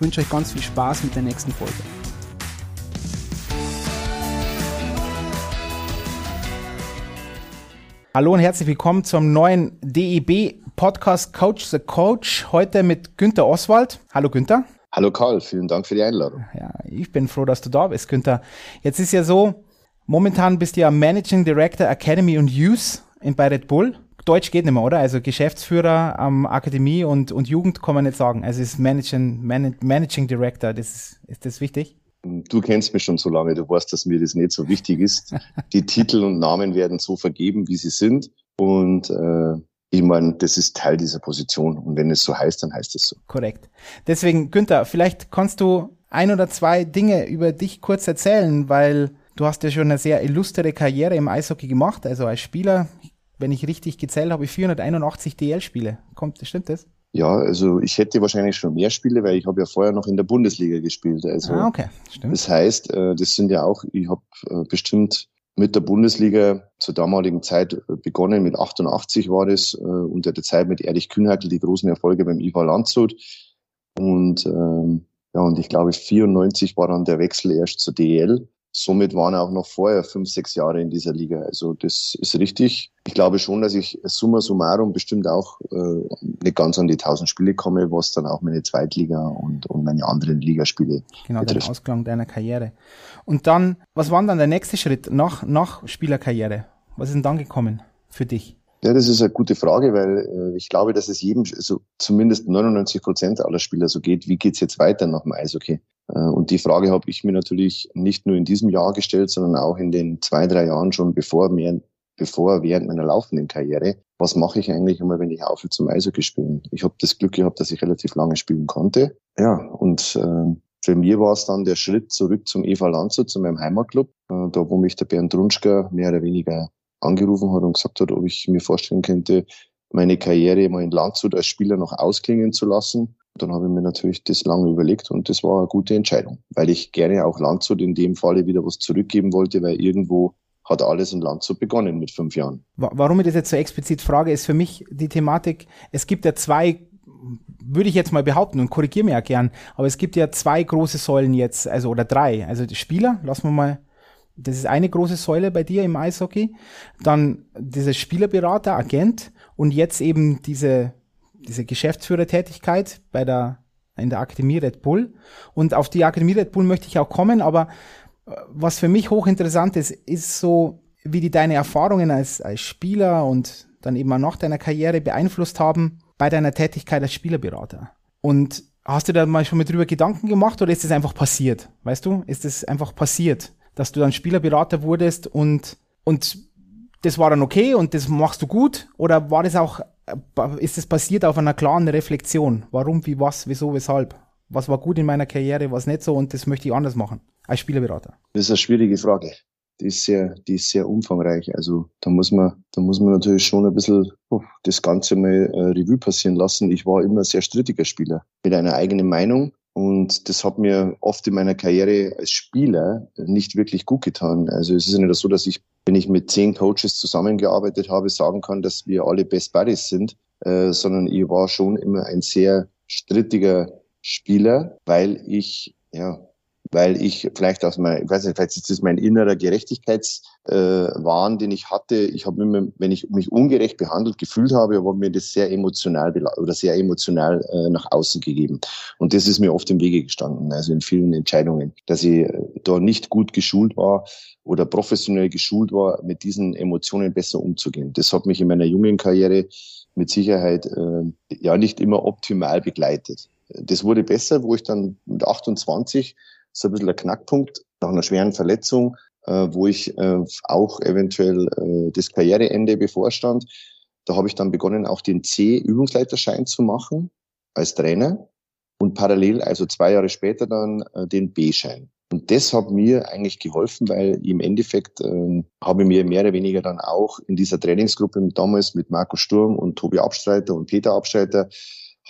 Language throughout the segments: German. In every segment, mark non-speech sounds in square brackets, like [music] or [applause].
ich wünsche euch ganz viel Spaß mit der nächsten Folge. Hallo und herzlich willkommen zum neuen DEB Podcast Coach the Coach. Heute mit Günter Oswald. Hallo Günter. Hallo Karl, vielen Dank für die Einladung. Ja, ich bin froh, dass du da bist, Günther. Jetzt ist ja so, momentan bist du ja Managing Director Academy und Youth in bei Red Bull. Deutsch geht nicht mehr, oder? Also Geschäftsführer am ähm, Akademie und, und Jugend kann man nicht sagen. Also ist Managing, Man Managing Director, das ist, ist das wichtig? Du kennst mich schon so lange, du weißt, dass mir das nicht so wichtig ist. [laughs] Die Titel und Namen werden so vergeben, wie sie sind. Und äh, ich meine, das ist Teil dieser Position. Und wenn es so heißt, dann heißt es so. Korrekt. Deswegen, Günther, vielleicht kannst du ein oder zwei Dinge über dich kurz erzählen, weil du hast ja schon eine sehr illustre Karriere im Eishockey gemacht, also als Spieler wenn ich richtig gezählt habe, 481 DL-Spiele. Kommt, stimmt das? Ja, also ich hätte wahrscheinlich schon mehr Spiele, weil ich habe ja vorher noch in der Bundesliga gespielt. Also ah, okay, stimmt. Das heißt, äh, das sind ja auch, ich habe äh, bestimmt mit der Bundesliga zur damaligen Zeit äh, begonnen, mit 88 war das, unter der Zeit mit Erich Kühnhackel die großen Erfolge beim IVA Landshut. Und ähm, ja, und ich glaube 94 war dann der Wechsel erst zur DEL somit waren auch noch vorher fünf, sechs Jahre in dieser Liga. Also das ist richtig. Ich glaube schon, dass ich summa summarum bestimmt auch äh, nicht ganz an die tausend Spiele komme, was dann auch meine Zweitliga und, und meine anderen Ligaspiele Genau, betrifft. den Ausklang deiner Karriere. Und dann, was war dann der nächste Schritt nach, nach Spielerkarriere? Was ist denn dann gekommen für dich? Ja, das ist eine gute Frage, weil äh, ich glaube, dass es jedem, also zumindest 99 Prozent aller Spieler so geht, wie geht's jetzt weiter nach dem Eishockey? Äh, und die Frage habe ich mir natürlich nicht nur in diesem Jahr gestellt, sondern auch in den zwei, drei Jahren schon bevor, mehr, bevor während meiner laufenden Karriere. Was mache ich eigentlich immer, wenn ich aufhöre zum Eishockey spielen? Ich habe das Glück gehabt, dass ich relativ lange spielen konnte. Ja, und äh, für mich war es dann der Schritt zurück zum Eva Landshut, zu meinem Heimatclub, äh, da wo mich der Bernd Runschka mehr oder weniger angerufen hat und gesagt hat, ob ich mir vorstellen könnte, meine Karriere mal in Landshut als Spieler noch ausklingen zu lassen. Dann habe ich mir natürlich das lange überlegt und das war eine gute Entscheidung, weil ich gerne auch Landshut in dem Falle wieder was zurückgeben wollte, weil irgendwo hat alles in Landshut begonnen mit fünf Jahren. Warum ich das jetzt so explizit frage, ist für mich die Thematik, es gibt ja zwei würde ich jetzt mal behaupten und korrigiere mir ja gern, aber es gibt ja zwei große Säulen jetzt, also oder drei. Also die Spieler, lassen wir mal das ist eine große Säule bei dir im Eishockey. Dann dieser Spielerberater, Agent und jetzt eben diese, diese Geschäftsführertätigkeit bei der, in der Akademie Red Bull. Und auf die Akademie Red Bull möchte ich auch kommen, aber was für mich hochinteressant ist, ist so, wie die deine Erfahrungen als, als Spieler und dann eben auch nach deiner Karriere beeinflusst haben bei deiner Tätigkeit als Spielerberater. Und hast du da mal schon mal drüber Gedanken gemacht oder ist das einfach passiert? Weißt du, ist das einfach passiert? dass du dann Spielerberater wurdest und, und das war dann okay und das machst du gut? Oder war das auch, ist es basiert auf einer klaren Reflexion? Warum, wie, was, wieso, weshalb? Was war gut in meiner Karriere, was nicht so und das möchte ich anders machen als Spielerberater? Das ist eine schwierige Frage. Die ist sehr, die ist sehr umfangreich. Also da muss man, da muss man natürlich schon ein bisschen oh, das Ganze mal äh, Revue passieren lassen. Ich war immer sehr strittiger Spieler mit einer eigenen Meinung und das hat mir oft in meiner Karriere als Spieler nicht wirklich gut getan. Also es ist ja nicht so, dass ich, wenn ich mit zehn Coaches zusammengearbeitet habe, sagen kann, dass wir alle Best Buddies sind, äh, sondern ich war schon immer ein sehr strittiger Spieler, weil ich ja weil ich vielleicht aus meinem, ich weiß nicht, vielleicht ist das mein innerer Gerechtigkeitswahn, äh, den ich hatte. Ich habe immer, wenn ich mich ungerecht behandelt gefühlt habe, aber mir das sehr emotional oder sehr emotional äh, nach außen gegeben. Und das ist mir oft im Wege gestanden, also in vielen Entscheidungen, dass ich äh, da nicht gut geschult war oder professionell geschult war, mit diesen Emotionen besser umzugehen. Das hat mich in meiner jungen Karriere mit Sicherheit äh, ja nicht immer optimal begleitet. Das wurde besser, wo ich dann mit 28 so ein bisschen der Knackpunkt nach einer schweren Verletzung, äh, wo ich äh, auch eventuell äh, das Karriereende bevorstand. Da habe ich dann begonnen, auch den C-Übungsleiterschein zu machen als Trainer. und parallel, also zwei Jahre später dann, äh, den B-Schein. Und das hat mir eigentlich geholfen, weil im Endeffekt äh, habe ich mir mehr oder weniger dann auch in dieser Trainingsgruppe damals mit Marco Sturm und Tobi Abstreiter und Peter Abstreiter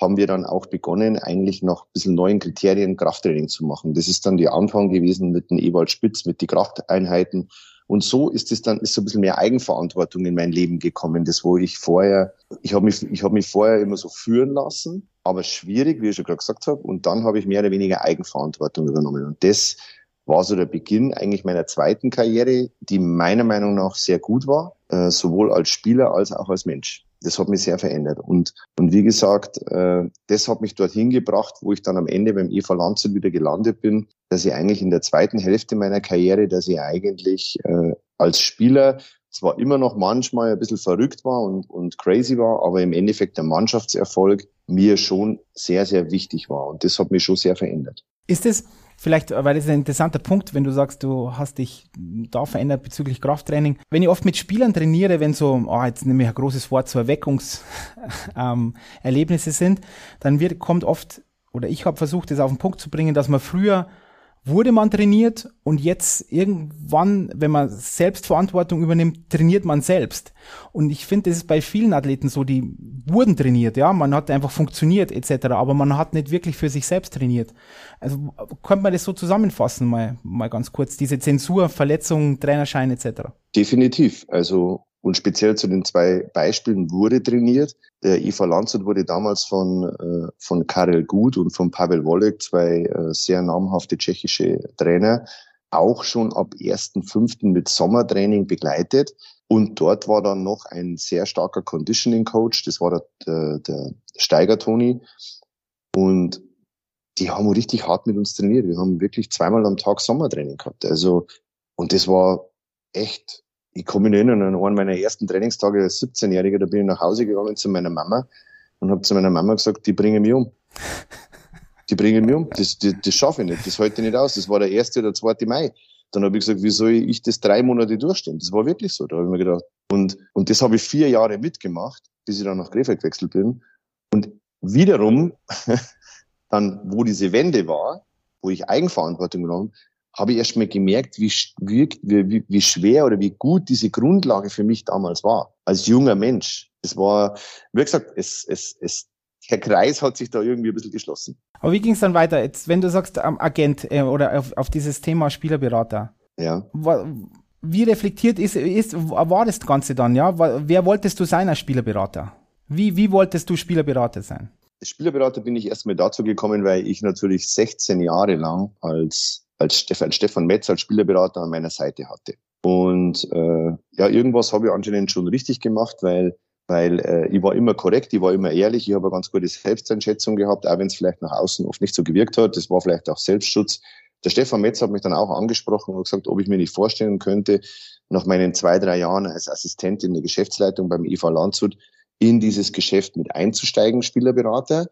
haben wir dann auch begonnen, eigentlich nach ein bisschen neuen Kriterien Krafttraining zu machen. Das ist dann der Anfang gewesen mit dem Ewald Spitz, mit den Krafteinheiten. Und so ist es dann, ist so ein bisschen mehr Eigenverantwortung in mein Leben gekommen. Das, wo ich vorher, ich habe mich, ich habe mich vorher immer so führen lassen, aber schwierig, wie ich schon gerade gesagt habe. Und dann habe ich mehr oder weniger Eigenverantwortung übernommen. Und das war so der Beginn eigentlich meiner zweiten Karriere, die meiner Meinung nach sehr gut war, äh, sowohl als Spieler als auch als Mensch. Das hat mich sehr verändert. Und, und wie gesagt, äh, das hat mich dorthin gebracht, wo ich dann am Ende beim EV Landshut wieder gelandet bin, dass ich eigentlich in der zweiten Hälfte meiner Karriere, dass ich eigentlich äh, als Spieler zwar immer noch manchmal ein bisschen verrückt war und, und crazy war, aber im Endeffekt der Mannschaftserfolg mir schon sehr, sehr wichtig war. Und das hat mich schon sehr verändert. Ist es vielleicht, weil das ist ein interessanter Punkt, wenn du sagst, du hast dich da verändert bezüglich Krafttraining. Wenn ich oft mit Spielern trainiere, wenn so, oh, jetzt nehme ich ein großes Wort, so Erweckungserlebnisse [laughs] ähm, sind, dann wird, kommt oft, oder ich habe versucht, das auf den Punkt zu bringen, dass man früher wurde man trainiert und jetzt irgendwann, wenn man Selbstverantwortung übernimmt, trainiert man selbst. Und ich finde, das ist bei vielen Athleten so, die wurden trainiert, ja, man hat einfach funktioniert etc., aber man hat nicht wirklich für sich selbst trainiert. Also könnte man das so zusammenfassen, mal, mal ganz kurz, diese Zensur, Verletzung, Trainerschein etc. Definitiv. Also und speziell zu den zwei Beispielen wurde trainiert. Der IFA Landshut wurde damals von, äh, von Karel Gut und von Pavel Wolek, zwei äh, sehr namhafte tschechische Trainer, auch schon ab 1.5. mit Sommertraining begleitet. Und dort war dann noch ein sehr starker Conditioning Coach, das war der, der, der Steiger Toni. Und die haben richtig hart mit uns trainiert. Wir haben wirklich zweimal am Tag Sommertraining gehabt. Also, und das war echt ich komme mich erinnern, an einen meiner ersten Trainingstage als 17-Jähriger, da bin ich nach Hause gegangen zu meiner Mama und habe zu meiner Mama gesagt, die bringen mich um. Die bringen mich um. Das, das, das schaffe ich nicht. Das halte ich nicht aus. Das war der erste oder zweite Mai. Dann habe ich gesagt, wie soll ich das drei Monate durchstehen? Das war wirklich so. Da habe ich mir gedacht. Und, und das habe ich vier Jahre mitgemacht, bis ich dann nach Krefeld gewechselt bin. Und wiederum, [laughs] dann, wo diese Wende war, wo ich Eigenverantwortung genommen habe ich erst mal gemerkt, wie, wie, wie, wie schwer oder wie gut diese Grundlage für mich damals war, als junger Mensch. Es war, wie gesagt, es, es, es, der Kreis hat sich da irgendwie ein bisschen geschlossen. Aber wie ging es dann weiter? Jetzt, wenn du sagst, ähm, Agent äh, oder auf, auf dieses Thema Spielerberater. Ja. wie reflektiert ist, ist, war das Ganze dann, ja? Wer wolltest du sein als Spielerberater? Wie, wie wolltest du Spielerberater sein? Spielerberater bin ich erstmal dazu gekommen, weil ich natürlich 16 Jahre lang als als Stefan, Stefan Metz als Spielerberater an meiner Seite hatte. Und äh, ja, irgendwas habe ich anscheinend schon richtig gemacht, weil weil äh, ich war immer korrekt, ich war immer ehrlich, ich habe eine ganz gute Selbsteinschätzung gehabt, auch wenn es vielleicht nach außen oft nicht so gewirkt hat. Das war vielleicht auch Selbstschutz. Der Stefan Metz hat mich dann auch angesprochen und gesagt, ob ich mir nicht vorstellen könnte, nach meinen zwei, drei Jahren als Assistent in der Geschäftsleitung beim IFA Landshut in dieses Geschäft mit einzusteigen, Spielerberater.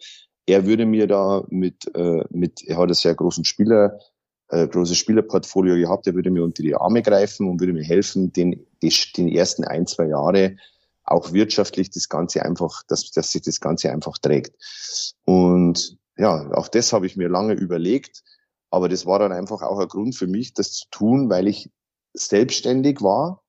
Er würde mir da mit, äh, mit er hat einen sehr großen Spieler, äh, großes Spielerportfolio gehabt, der würde mir unter die Arme greifen und würde mir helfen, den, die, den ersten ein, zwei Jahre auch wirtschaftlich das Ganze einfach, dass, dass sich das Ganze einfach trägt. Und ja, auch das habe ich mir lange überlegt, aber das war dann einfach auch ein Grund für mich, das zu tun, weil ich selbstständig war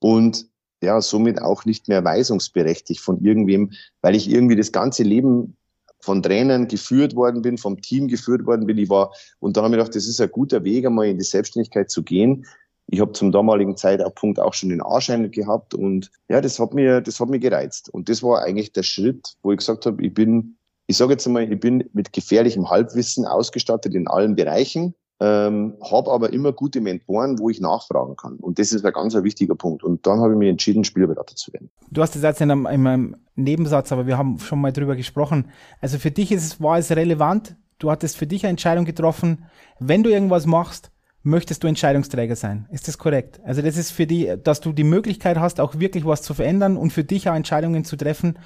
und ja, somit auch nicht mehr weisungsberechtigt von irgendwem, weil ich irgendwie das ganze Leben von Trainern geführt worden bin, vom Team geführt worden bin. Ich war, und dann habe ich gedacht, das ist ein guter Weg, einmal in die Selbstständigkeit zu gehen. Ich habe zum damaligen Zeitpunkt auch schon den A-Schein gehabt und ja, das hat mir, das hat mir gereizt. Und das war eigentlich der Schritt, wo ich gesagt habe, ich bin, ich sage jetzt einmal, ich bin mit gefährlichem Halbwissen ausgestattet in allen Bereichen ähm, habe aber immer gute Mentoren, wo ich nachfragen kann. Und das ist ein ganz ein wichtiger Punkt. Und dann habe ich mich entschieden, Spielerberater zu werden. Du hast das jetzt in einem, in einem Nebensatz, aber wir haben schon mal drüber gesprochen. Also für dich ist, war es relevant, du hattest für dich eine Entscheidung getroffen, wenn du irgendwas machst, möchtest du Entscheidungsträger sein. Ist das korrekt? Also das ist für die, dass du die Möglichkeit hast, auch wirklich was zu verändern und für dich auch Entscheidungen zu treffen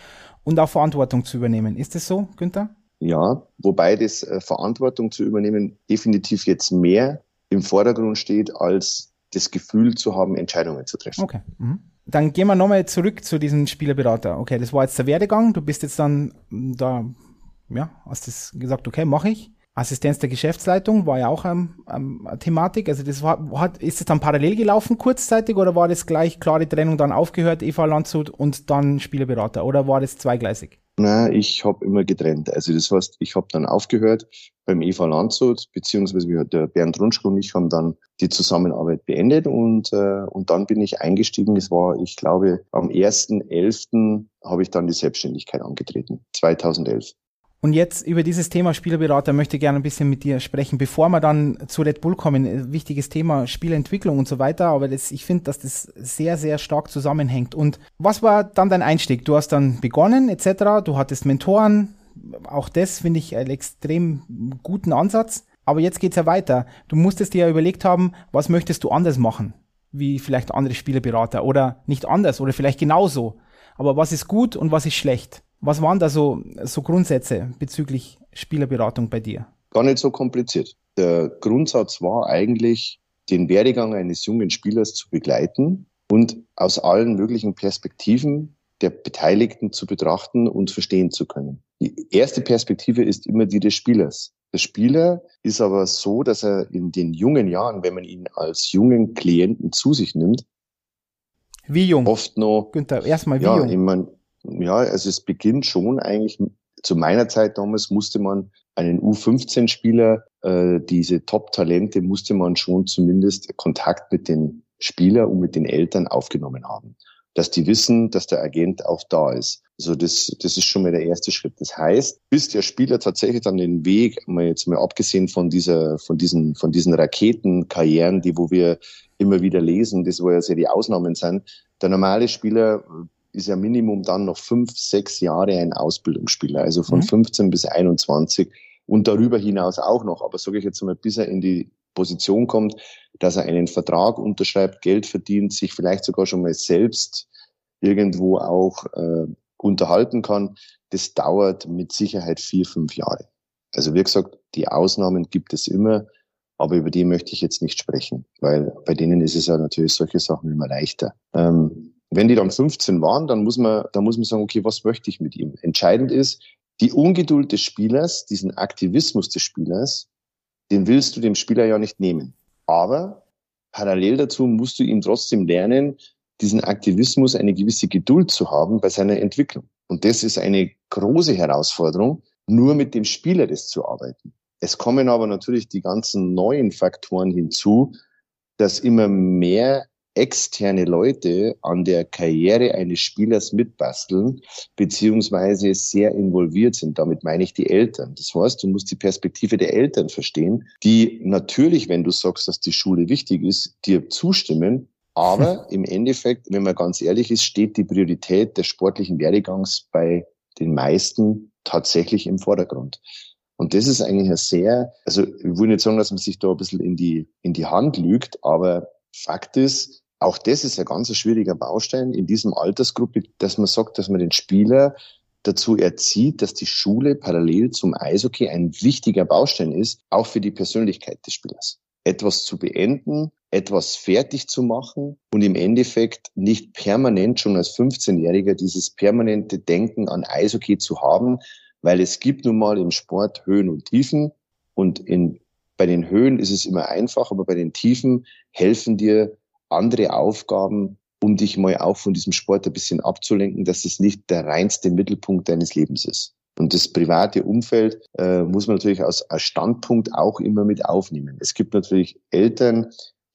und auch Verantwortung zu übernehmen. Ist das so, Günther? Ja, wobei das äh, Verantwortung zu übernehmen definitiv jetzt mehr im Vordergrund steht, als das Gefühl zu haben, Entscheidungen zu treffen. Okay. Mhm. Dann gehen wir nochmal zurück zu diesem Spielerberater. Okay, das war jetzt der Werdegang. Du bist jetzt dann da ja, hast das gesagt, okay, mache ich. Assistenz der Geschäftsleitung war ja auch eine Thematik. Also das war, hat, ist es dann parallel gelaufen kurzzeitig oder war das gleich klare Trennung dann aufgehört, Eva Landshut und dann Spielerberater oder war das zweigleisig? Na, ich habe immer getrennt. Also das heißt, ich habe dann aufgehört beim Eva Landshut, beziehungsweise der Bernd Runschko und ich haben dann die Zusammenarbeit beendet und, äh, und dann bin ich eingestiegen. Das war, ich glaube, am 1.11. habe ich dann die Selbstständigkeit angetreten, 2011. Und jetzt über dieses Thema Spielerberater möchte ich gerne ein bisschen mit dir sprechen, bevor wir dann zu Red Bull kommen. Wichtiges Thema Spielentwicklung und so weiter. Aber das, ich finde, dass das sehr, sehr stark zusammenhängt. Und was war dann dein Einstieg? Du hast dann begonnen etc. Du hattest Mentoren. Auch das finde ich einen extrem guten Ansatz. Aber jetzt geht's ja weiter. Du musstest dir ja überlegt haben, was möchtest du anders machen? Wie vielleicht andere Spielerberater oder nicht anders oder vielleicht genauso. Aber was ist gut und was ist schlecht? Was waren da so, so Grundsätze bezüglich Spielerberatung bei dir? Gar nicht so kompliziert. Der Grundsatz war eigentlich, den Werdegang eines jungen Spielers zu begleiten und aus allen möglichen Perspektiven der Beteiligten zu betrachten und verstehen zu können. Die erste Perspektive ist immer die des Spielers. Der Spieler ist aber so, dass er in den jungen Jahren, wenn man ihn als jungen Klienten zu sich nimmt, wie jung? Oft noch. Günther, erstmal wie ja, jung? Ich mein, ja, also es beginnt schon eigentlich, zu meiner Zeit damals musste man einen U15-Spieler, äh, diese Top-Talente musste man schon zumindest Kontakt mit den Spieler und mit den Eltern aufgenommen haben. Dass die wissen, dass der Agent auch da ist. Also das, das ist schon mal der erste Schritt. Das heißt, bis der Spieler tatsächlich dann den Weg, mal jetzt mal abgesehen von dieser, von diesen, von diesen Raketenkarrieren, die wo wir immer wieder lesen, das wo ja sehr die Ausnahmen sind. Der normale Spieler ist ja Minimum dann noch fünf, sechs Jahre ein Ausbildungsspieler, also von mhm. 15 bis 21 und darüber hinaus auch noch. Aber sage ich jetzt mal, bis er in die Position kommt, dass er einen Vertrag unterschreibt, Geld verdient, sich vielleicht sogar schon mal selbst irgendwo auch äh, unterhalten kann, das dauert mit Sicherheit vier, fünf Jahre. Also wie gesagt, die Ausnahmen gibt es immer, aber über die möchte ich jetzt nicht sprechen, weil bei denen ist es ja natürlich solche Sachen immer leichter. Ähm, wenn die dann 15 waren, dann muss man, dann muss man sagen, okay, was möchte ich mit ihm? Entscheidend ist, die Ungeduld des Spielers, diesen Aktivismus des Spielers, den willst du dem Spieler ja nicht nehmen. Aber parallel dazu musst du ihm trotzdem lernen, diesen Aktivismus, eine gewisse Geduld zu haben bei seiner Entwicklung. Und das ist eine große Herausforderung, nur mit dem Spieler das zu arbeiten. Es kommen aber natürlich die ganzen neuen Faktoren hinzu, dass immer mehr externe Leute an der Karriere eines Spielers mitbasteln, beziehungsweise sehr involviert sind. Damit meine ich die Eltern. Das heißt, du musst die Perspektive der Eltern verstehen, die natürlich, wenn du sagst, dass die Schule wichtig ist, dir zustimmen. Aber [laughs] im Endeffekt, wenn man ganz ehrlich ist, steht die Priorität des sportlichen Werdegangs bei den meisten tatsächlich im Vordergrund. Und das ist eigentlich ein sehr, also ich will nicht sagen, dass man sich da ein bisschen in die, in die Hand lügt, aber Fakt ist, auch das ist ein ganz schwieriger Baustein in diesem Altersgruppe, dass man sagt, dass man den Spieler dazu erzieht, dass die Schule parallel zum Eishockey ein wichtiger Baustein ist, auch für die Persönlichkeit des Spielers. Etwas zu beenden, etwas fertig zu machen und im Endeffekt nicht permanent schon als 15-Jähriger dieses permanente Denken an Eishockey zu haben, weil es gibt nun mal im Sport Höhen und Tiefen und in, bei den Höhen ist es immer einfach, aber bei den Tiefen helfen dir andere Aufgaben, um dich mal auch von diesem Sport ein bisschen abzulenken, dass es nicht der reinste Mittelpunkt deines Lebens ist. Und das private Umfeld äh, muss man natürlich als, als Standpunkt auch immer mit aufnehmen. Es gibt natürlich Eltern,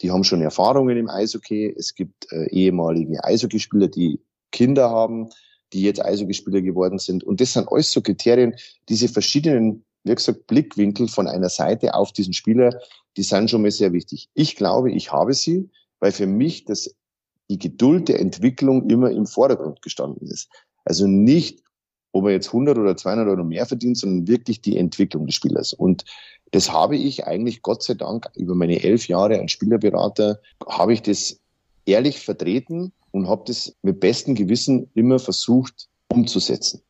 die haben schon Erfahrungen im Eishockey. Es gibt äh, ehemalige Eishockeyspieler, die Kinder haben, die jetzt Eishockeyspieler geworden sind. Und das sind alles so Kriterien, diese verschiedenen, wie gesagt, Blickwinkel von einer Seite auf diesen Spieler, die sind schon mal sehr wichtig. Ich glaube, ich habe sie weil für mich das, die Geduld der Entwicklung immer im Vordergrund gestanden ist. Also nicht, ob er jetzt 100 oder 200 Euro mehr verdient, sondern wirklich die Entwicklung des Spielers. Und das habe ich eigentlich Gott sei Dank über meine elf Jahre als Spielerberater, habe ich das ehrlich vertreten und habe das mit bestem Gewissen immer versucht umzusetzen.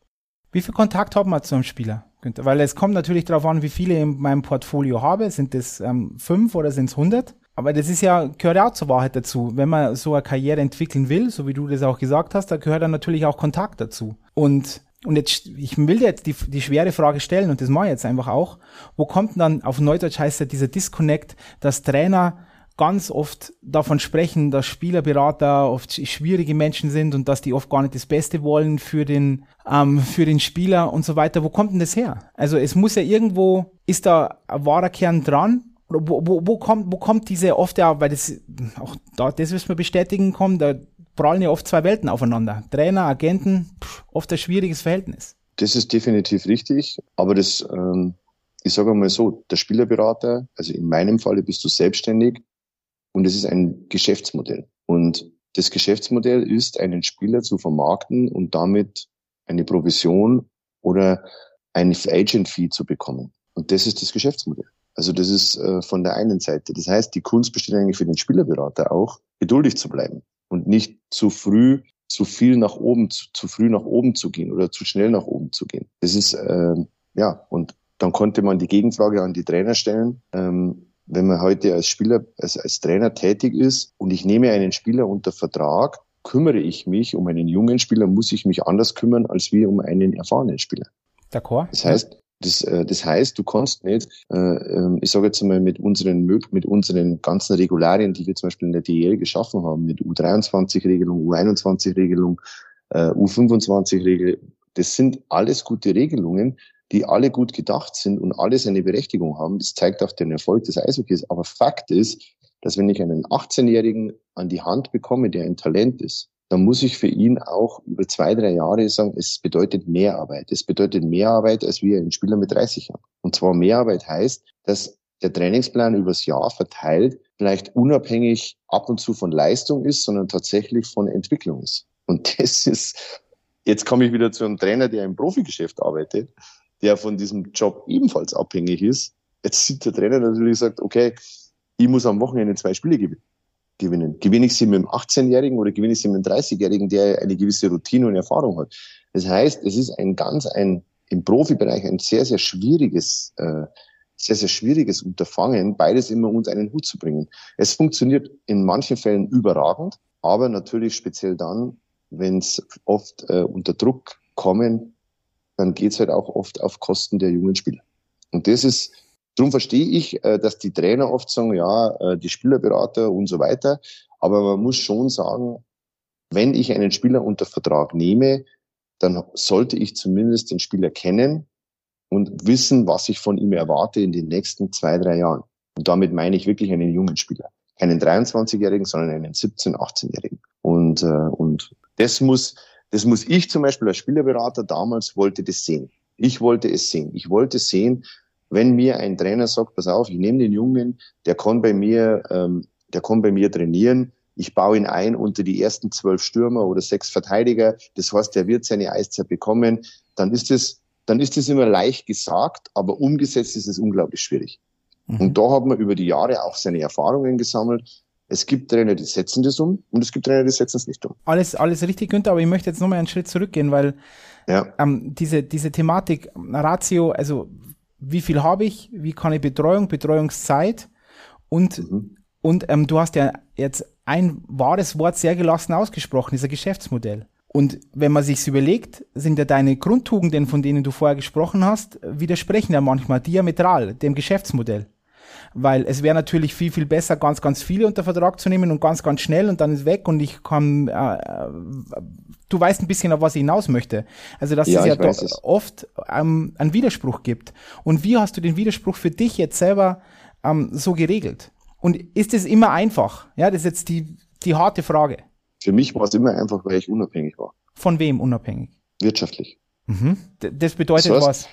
Wie viel Kontakt haben wir zu einem Spieler? Weil es kommt natürlich darauf an, wie viele in meinem Portfolio habe. Sind es ähm, fünf oder sind es hundert? Aber das ist ja, gehört ja auch zur Wahrheit dazu. Wenn man so eine Karriere entwickeln will, so wie du das auch gesagt hast, da gehört dann natürlich auch Kontakt dazu. Und und jetzt, ich will dir jetzt die, die schwere Frage stellen und das mache ich jetzt einfach auch. Wo kommt dann, auf Neudeutsch heißt ja dieser Disconnect, dass Trainer ganz oft davon sprechen, dass Spielerberater oft schwierige Menschen sind und dass die oft gar nicht das Beste wollen für den, ähm, für den Spieler und so weiter. Wo kommt denn das her? Also es muss ja irgendwo, ist da ein wahrer Kern dran? Wo, wo, wo kommt, wo kommt diese oft ja, weil das, auch da, das müssen wir bestätigen, kommt, da prallen ja oft zwei Welten aufeinander. Trainer, Agenten, pff, oft ein schwieriges Verhältnis. Das ist definitiv richtig, aber das, ähm, ich sage mal so, der Spielerberater, also in meinem Falle bist du selbstständig und es ist ein Geschäftsmodell. Und das Geschäftsmodell ist, einen Spieler zu vermarkten und damit eine Provision oder ein Agent-Fee zu bekommen. Und das ist das Geschäftsmodell. Also das ist äh, von der einen Seite. Das heißt, die Kunst besteht eigentlich für den Spielerberater auch, geduldig zu bleiben und nicht zu früh zu viel nach oben, zu, zu früh nach oben zu gehen oder zu schnell nach oben zu gehen. Das ist, äh, ja, und dann konnte man die Gegenfrage an die Trainer stellen. Ähm, wenn man heute als Spieler, als, als Trainer tätig ist und ich nehme einen Spieler unter Vertrag, kümmere ich mich um einen jungen Spieler, muss ich mich anders kümmern als wie um einen erfahrenen Spieler. D'accord. Das heißt, das, äh, das heißt, du kannst nicht, äh, ähm, ich sage jetzt mal mit unseren mit unseren ganzen Regularien, die wir zum Beispiel in der DL geschaffen haben, mit U23-Regelung, U21-Regelung, äh, U25-Regelung, das sind alles gute Regelungen, die alle gut gedacht sind und alle seine Berechtigung haben. Das zeigt auch den Erfolg des Eishockeys. Aber Fakt ist, dass wenn ich einen 18-Jährigen an die Hand bekomme, der ein Talent ist, dann muss ich für ihn auch über zwei, drei Jahre sagen, es bedeutet Mehrarbeit. Es bedeutet Mehrarbeit, als wir ein Spieler mit 30 haben. Und zwar Mehrarbeit heißt, dass der Trainingsplan übers Jahr verteilt vielleicht unabhängig ab und zu von Leistung ist, sondern tatsächlich von Entwicklung ist. Und [laughs] das ist, jetzt komme ich wieder zu einem Trainer, der im Profigeschäft arbeitet, der von diesem Job ebenfalls abhängig ist. Jetzt sieht der Trainer natürlich sagt, okay, ich muss am Wochenende zwei Spiele gewinnen gewinnen. Gewinne ich sie mit einem 18-Jährigen oder gewinne ich sie mit einem 30-Jährigen, der eine gewisse Routine und Erfahrung hat. Das heißt, es ist ein ganz ein im Profibereich ein sehr, sehr schwieriges, äh, sehr, sehr schwieriges Unterfangen, beides immer unter einen Hut zu bringen. Es funktioniert in manchen Fällen überragend, aber natürlich speziell dann, wenn es oft äh, unter Druck kommen, dann geht's halt auch oft auf Kosten der jungen Spieler. Und das ist Darum verstehe ich, äh, dass die Trainer oft sagen, ja, äh, die Spielerberater und so weiter. Aber man muss schon sagen, wenn ich einen Spieler unter Vertrag nehme, dann sollte ich zumindest den Spieler kennen und wissen, was ich von ihm erwarte in den nächsten zwei, drei Jahren. Und damit meine ich wirklich einen jungen Spieler. Keinen 23-Jährigen, sondern einen 17-, 18-Jährigen. Und, äh, und das muss, das muss ich zum Beispiel als Spielerberater damals wollte das sehen. Ich wollte es sehen. Ich wollte sehen, wenn mir ein Trainer sagt, pass auf, ich nehme den Jungen, der kann bei mir, ähm, der kann bei mir trainieren, ich baue ihn ein unter die ersten zwölf Stürmer oder sechs Verteidiger, das heißt, er wird seine Eiszeit bekommen, dann ist es, dann ist es immer leicht gesagt, aber umgesetzt ist es unglaublich schwierig. Mhm. Und da hat man über die Jahre auch seine Erfahrungen gesammelt. Es gibt Trainer, die setzen das um und es gibt Trainer, die setzen es nicht um. Alles, alles richtig, Günther, aber ich möchte jetzt nochmal einen Schritt zurückgehen, weil ja. ähm, diese, diese Thematik Ratio, also wie viel habe ich, wie kann ich Betreuung, Betreuungszeit und, mhm. und ähm, du hast ja jetzt ein wahres Wort sehr gelassen ausgesprochen, dieser Geschäftsmodell. Und wenn man sich's überlegt, sind ja deine Grundtugenden, von denen du vorher gesprochen hast, widersprechen ja manchmal diametral dem Geschäftsmodell. Weil es wäre natürlich viel, viel besser, ganz, ganz viele unter Vertrag zu nehmen und ganz, ganz schnell und dann ist weg und ich kann, äh, du weißt ein bisschen, auf was ich hinaus möchte. Also, dass ja, es ja doch es. oft ähm, einen Widerspruch gibt. Und wie hast du den Widerspruch für dich jetzt selber ähm, so geregelt? Und ist es immer einfach? Ja, das ist jetzt die, die harte Frage. Für mich war es immer einfach, weil ich unabhängig war. Von wem unabhängig? Wirtschaftlich. Mhm. Das bedeutet das heißt, was?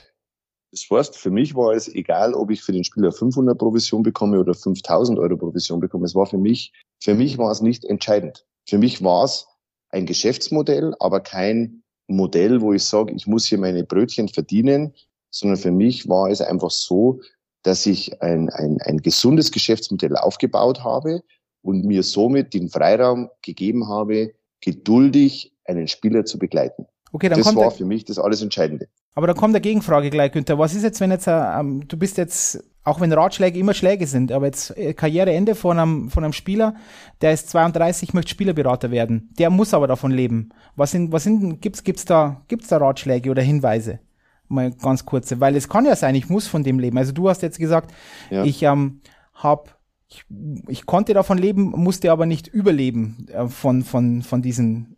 Das heißt, für mich war es egal, ob ich für den Spieler 500 Provision bekomme oder 5000 Euro Provision bekomme. Es war für mich, für mich war es nicht entscheidend. Für mich war es ein Geschäftsmodell, aber kein Modell, wo ich sage, ich muss hier meine Brötchen verdienen, sondern für mich war es einfach so, dass ich ein, ein, ein gesundes Geschäftsmodell aufgebaut habe und mir somit den Freiraum gegeben habe, geduldig einen Spieler zu begleiten. Okay, dann das war für mich das alles Entscheidende. Aber da kommt der Gegenfrage gleich, Günther. Was ist jetzt, wenn jetzt, ähm, du bist jetzt Auch wenn Ratschläge immer Schläge sind, aber jetzt äh, Karriereende von einem, von einem Spieler, der ist 32, möchte Spielerberater werden. Der muss aber davon leben. Was sind, was sind, gibt's, gibt's da, gibt's da Ratschläge oder Hinweise? Mal ganz kurze, weil es kann ja sein, ich muss von dem leben. Also du hast jetzt gesagt, ja. ich ähm, habe ich, ich konnte davon leben, musste aber nicht überleben äh, von, von, von diesen,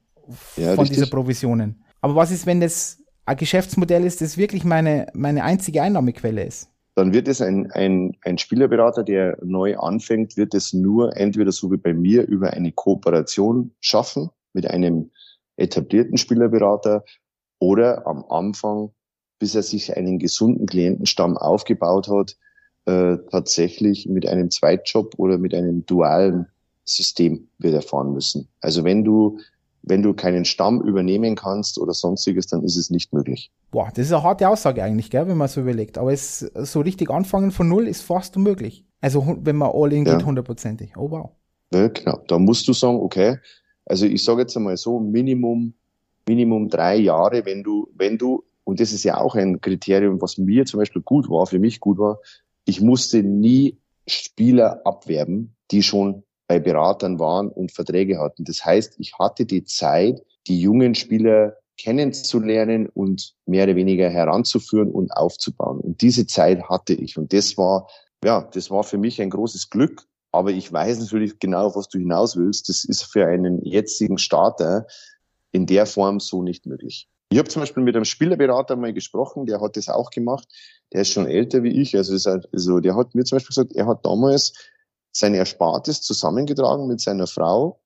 ja, von dieser Provisionen. Aber was ist, wenn das ein Geschäftsmodell ist, das wirklich meine, meine einzige Einnahmequelle ist? dann wird es ein, ein, ein Spielerberater, der neu anfängt, wird es nur entweder so wie bei mir über eine Kooperation schaffen mit einem etablierten Spielerberater oder am Anfang, bis er sich einen gesunden Klientenstamm aufgebaut hat, äh, tatsächlich mit einem Zweitjob oder mit einem dualen System wird er fahren müssen. Also wenn du wenn du keinen Stamm übernehmen kannst oder sonstiges, dann ist es nicht möglich. Boah, das ist eine harte Aussage eigentlich, gell, wenn man so überlegt. Aber es so richtig anfangen von null ist fast unmöglich. Also wenn man all in geht, hundertprozentig. Oh wow. Ja, genau. Da musst du sagen, okay, also ich sage jetzt einmal so, Minimum, Minimum drei Jahre, wenn du, wenn du, und das ist ja auch ein Kriterium, was mir zum Beispiel gut war, für mich gut war, ich musste nie Spieler abwerben, die schon bei Beratern waren und Verträge hatten. Das heißt, ich hatte die Zeit, die jungen Spieler kennenzulernen und mehr oder weniger heranzuführen und aufzubauen. Und diese Zeit hatte ich. Und das war, ja, das war für mich ein großes Glück. Aber ich weiß natürlich genau, was du hinaus willst. Das ist für einen jetzigen Starter in der Form so nicht möglich. Ich habe zum Beispiel mit einem Spielerberater mal gesprochen, der hat das auch gemacht. Der ist schon älter wie ich. Also, halt, also der hat mir zum Beispiel gesagt, er hat damals sein Erspartes zusammengetragen mit seiner Frau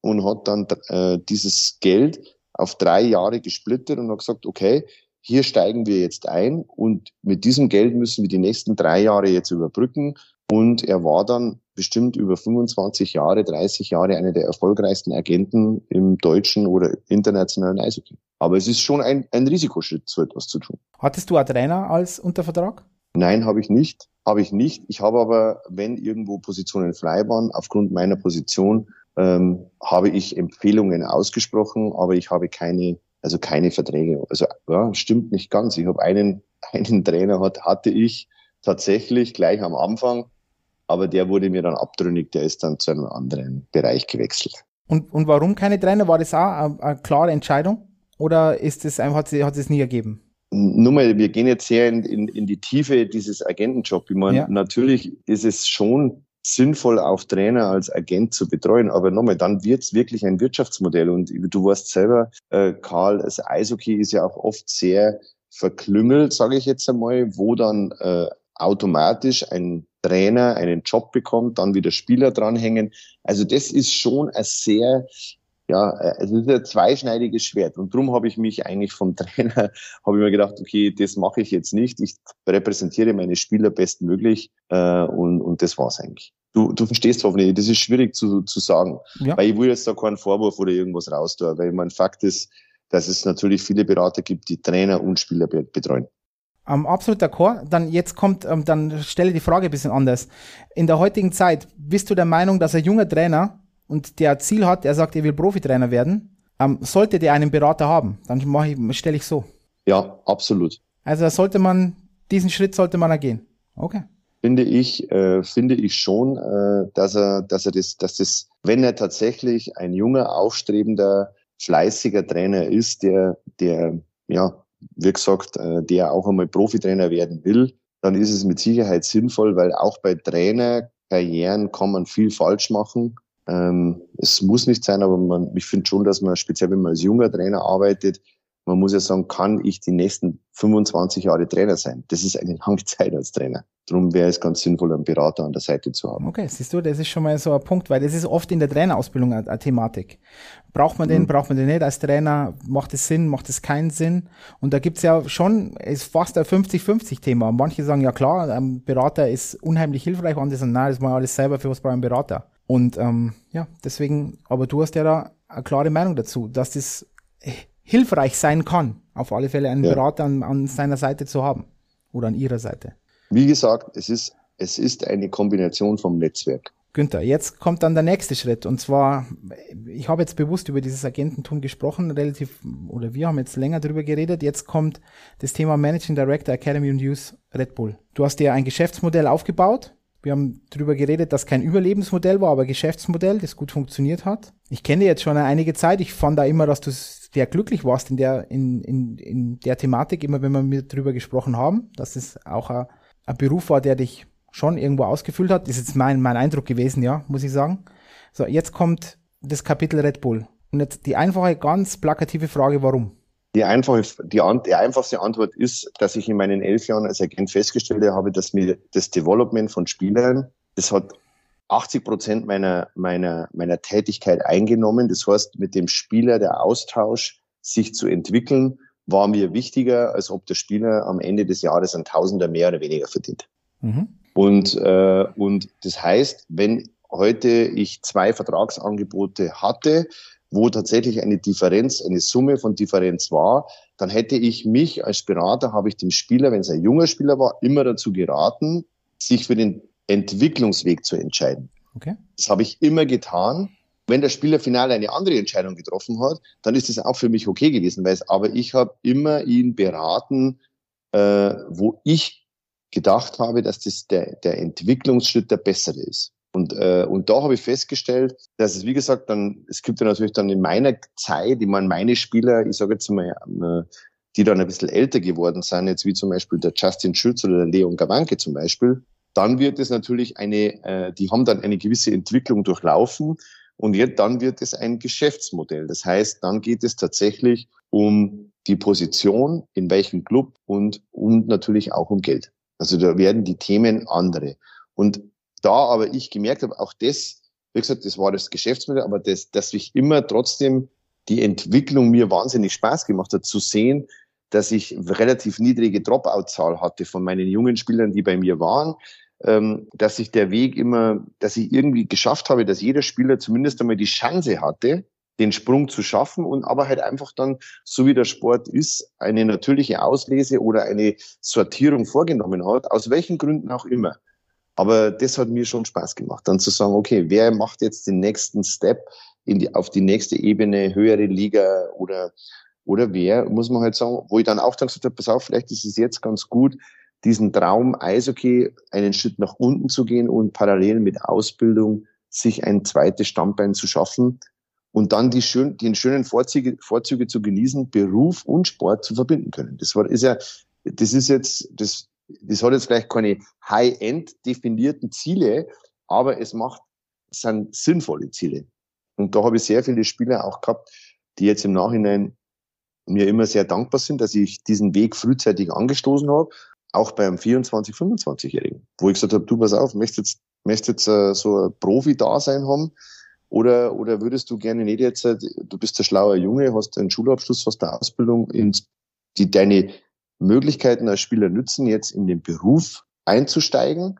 und hat dann äh, dieses Geld auf drei Jahre gesplittet und hat gesagt, okay, hier steigen wir jetzt ein und mit diesem Geld müssen wir die nächsten drei Jahre jetzt überbrücken. Und er war dann bestimmt über 25 Jahre, 30 Jahre einer der erfolgreichsten Agenten im deutschen oder internationalen Eishockey. Aber es ist schon ein, ein Risikoschritt, so etwas zu tun. Hattest du einen Trainer als Untervertrag? Nein, habe ich nicht. Habe ich nicht. Ich habe aber, wenn irgendwo Positionen frei waren, aufgrund meiner Position, ähm, habe ich Empfehlungen ausgesprochen, aber ich habe keine, also keine Verträge. Also ja, stimmt nicht ganz. Ich habe einen, [laughs] einen Trainer hat, hatte ich tatsächlich gleich am Anfang, aber der wurde mir dann abtrünnig, der ist dann zu einem anderen Bereich gewechselt. Und, und warum keine Trainer? War das auch eine, eine klare Entscheidung? Oder ist einfach, hat es hat es nie ergeben? Nur mal, wir gehen jetzt sehr in, in, in die Tiefe dieses Agentenjob. Ich meine, ja. natürlich ist es schon sinnvoll, auch Trainer als Agent zu betreuen. Aber nochmal, dann wird's wirklich ein Wirtschaftsmodell. Und du weißt selber, äh, Karl, das Eishockey ist ja auch oft sehr verklüngelt, sage ich jetzt einmal, wo dann äh, automatisch ein Trainer einen Job bekommt, dann wieder Spieler dranhängen. Also das ist schon ein sehr ja, äh, es ist ein zweischneidiges Schwert. Und darum habe ich mich eigentlich vom [laughs] Trainer, habe ich mir gedacht, okay, das mache ich jetzt nicht. Ich repräsentiere meine Spieler bestmöglich äh, und, und das war's eigentlich. Du, du verstehst hoffentlich, das ist schwierig zu, zu sagen. Ja. Weil ich will jetzt da keinen Vorwurf oder irgendwas raus tun, weil mein Fakt ist, dass es natürlich viele Berater gibt, die Trainer und Spieler betreuen. Um, absolut d'accord. Dann jetzt kommt, um, dann stelle die Frage ein bisschen anders. In der heutigen Zeit, bist du der Meinung, dass ein junger Trainer und der Ziel hat, er sagt, er will Profitrainer werden, ähm, sollte der einen Berater haben, dann mache ich, stelle ich so. Ja, absolut. Also sollte man, diesen Schritt sollte man ergehen. Okay. Finde ich, äh, finde ich schon, äh, dass er, dass er das, dass das, wenn er tatsächlich ein junger, aufstrebender, fleißiger Trainer ist, der, der, ja, wie gesagt, äh, der auch einmal Profitrainer werden will, dann ist es mit Sicherheit sinnvoll, weil auch bei Trainerkarrieren kann man viel falsch machen. Ähm, es muss nicht sein, aber man, ich finde schon, dass man, speziell wenn man als junger Trainer arbeitet, man muss ja sagen, kann ich die nächsten 25 Jahre Trainer sein? Das ist eine [laughs] lange Zeit als Trainer. Darum wäre es ganz sinnvoll, einen Berater an der Seite zu haben. Okay, siehst du, das ist schon mal so ein Punkt, weil das ist oft in der Trainerausbildung eine, eine Thematik. Braucht man den, mhm. braucht man den nicht als Trainer? Macht es Sinn, macht es keinen Sinn? Und da gibt's ja schon, ist fast ein 50-50-Thema. Manche sagen, ja klar, ein Berater ist unheimlich hilfreich, andere sagen, nein, das machen alles selber, für was braucht ein Berater? Und ähm, ja, deswegen, aber du hast ja da eine klare Meinung dazu, dass das hilfreich sein kann, auf alle Fälle einen ja. Berater an, an seiner Seite zu haben oder an ihrer Seite. Wie gesagt, es ist, es ist eine Kombination vom Netzwerk. Günther, jetzt kommt dann der nächste Schritt und zwar, ich habe jetzt bewusst über dieses Agententum gesprochen, relativ, oder wir haben jetzt länger darüber geredet, jetzt kommt das Thema Managing Director Academy und Youth Red Bull. Du hast dir ein Geschäftsmodell aufgebaut, wir haben darüber geredet, dass kein Überlebensmodell war, aber Geschäftsmodell, das gut funktioniert hat. Ich kenne jetzt schon einige Zeit, ich fand da immer, dass du sehr glücklich warst in der, in, in, in der Thematik, immer wenn wir mit drüber gesprochen haben, dass es auch ein, ein Beruf war, der dich schon irgendwo ausgefüllt hat. Das ist jetzt mein, mein Eindruck gewesen, ja, muss ich sagen. So, jetzt kommt das Kapitel Red Bull. Und jetzt die einfache, ganz plakative Frage, warum? Die, einfache, die, die einfachste Antwort ist, dass ich in meinen elf Jahren als Agent festgestellt habe, dass mir das Development von Spielern, das hat 80 Prozent meiner, meiner, meiner Tätigkeit eingenommen. Das heißt, mit dem Spieler der Austausch, sich zu entwickeln, war mir wichtiger, als ob der Spieler am Ende des Jahres ein Tausender mehr oder weniger verdient. Mhm. Und, äh, und das heißt, wenn heute ich zwei Vertragsangebote hatte, wo tatsächlich eine Differenz, eine Summe von Differenz war, dann hätte ich mich als Berater, habe ich dem Spieler, wenn es ein junger Spieler war, immer dazu geraten, sich für den Entwicklungsweg zu entscheiden. Okay. Das habe ich immer getan. Wenn der Spieler final eine andere Entscheidung getroffen hat, dann ist das auch für mich okay gewesen, weil es, aber ich habe immer ihn beraten, äh, wo ich gedacht habe, dass das der, der Entwicklungsschritt der bessere ist. Und, äh, und da habe ich festgestellt, dass es, wie gesagt, dann, es gibt ja natürlich dann in meiner Zeit, ich meine, meine Spieler, ich sage jetzt mal, äh, die dann ein bisschen älter geworden sind, jetzt wie zum Beispiel der Justin Schütz oder der Leon Gawanke zum Beispiel, dann wird es natürlich eine, äh, die haben dann eine gewisse Entwicklung durchlaufen und jetzt dann wird es ein Geschäftsmodell. Das heißt, dann geht es tatsächlich um die Position, in welchem Club und, und natürlich auch um Geld. Also da werden die Themen andere. Und da aber ich gemerkt habe, auch das, wie gesagt, das war das Geschäftsmodell, aber das, dass ich immer trotzdem die Entwicklung mir wahnsinnig Spaß gemacht hat, zu sehen, dass ich relativ niedrige Dropout-Zahl hatte von meinen jungen Spielern, die bei mir waren, ähm, dass ich der Weg immer, dass ich irgendwie geschafft habe, dass jeder Spieler zumindest einmal die Chance hatte, den Sprung zu schaffen und aber halt einfach dann, so wie der Sport ist, eine natürliche Auslese oder eine Sortierung vorgenommen hat, aus welchen Gründen auch immer. Aber das hat mir schon Spaß gemacht, dann zu sagen, okay, wer macht jetzt den nächsten Step in die, auf die nächste Ebene, höhere Liga oder, oder wer, muss man halt sagen, wo ich dann auch dann gesagt habe, pass auf, vielleicht ist es jetzt ganz gut, diesen Traum Eishockey einen Schritt nach unten zu gehen und parallel mit Ausbildung sich ein zweites Standbein zu schaffen, und dann die, schön, die schönen Vorzüge, Vorzüge zu genießen, Beruf und Sport zu verbinden können. Das war, ist ja, das ist jetzt, das, das hat jetzt vielleicht keine High-End definierten Ziele, aber es macht, es sind sinnvolle Ziele. Und da habe ich sehr viele Spieler auch gehabt, die jetzt im Nachhinein mir immer sehr dankbar sind, dass ich diesen Weg frühzeitig angestoßen habe, auch beim 24-, 25-Jährigen, wo ich gesagt habe, du pass auf, möchtest jetzt, möchtest jetzt äh, so ein Profi-Dasein haben, oder, oder würdest du gerne nicht jetzt, äh, du bist ein schlauer Junge, hast einen Schulabschluss, hast eine Ausbildung, die deine Möglichkeiten als Spieler nützen, jetzt in den Beruf einzusteigen